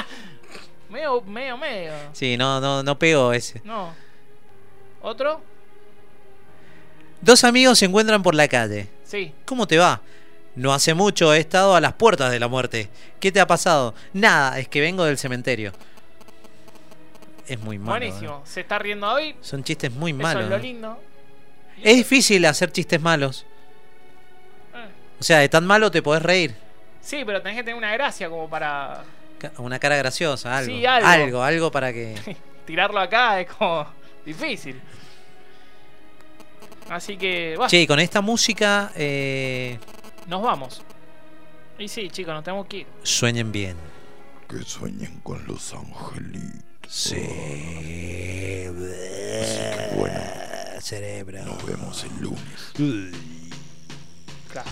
Medio, medio, medio. Sí, no, no, no pegó ese. No. ¿Otro? Dos amigos se encuentran por la calle. Sí. ¿Cómo te va? No hace mucho he estado a las puertas de la muerte. ¿Qué te ha pasado? Nada, es que vengo del cementerio. Es muy malo. Buenísimo. Se está riendo hoy. ¿eh? Son chistes muy Eso malos. es lo ¿eh? lindo. Es difícil hacer chistes malos. Eh. O sea, de tan malo te podés reír. Sí, pero tenés que tener una gracia como para Una cara graciosa, algo. Sí, algo. algo, algo para que. tirarlo acá. Es como difícil. Así que, va, Che, y con esta música, eh, nos vamos. Y sí, chicos, nos tenemos que ir. sueñen bien. Que sueñen con los angelitos. Sí. Así que bueno, Cerebro. nos vemos el lunes. Claro.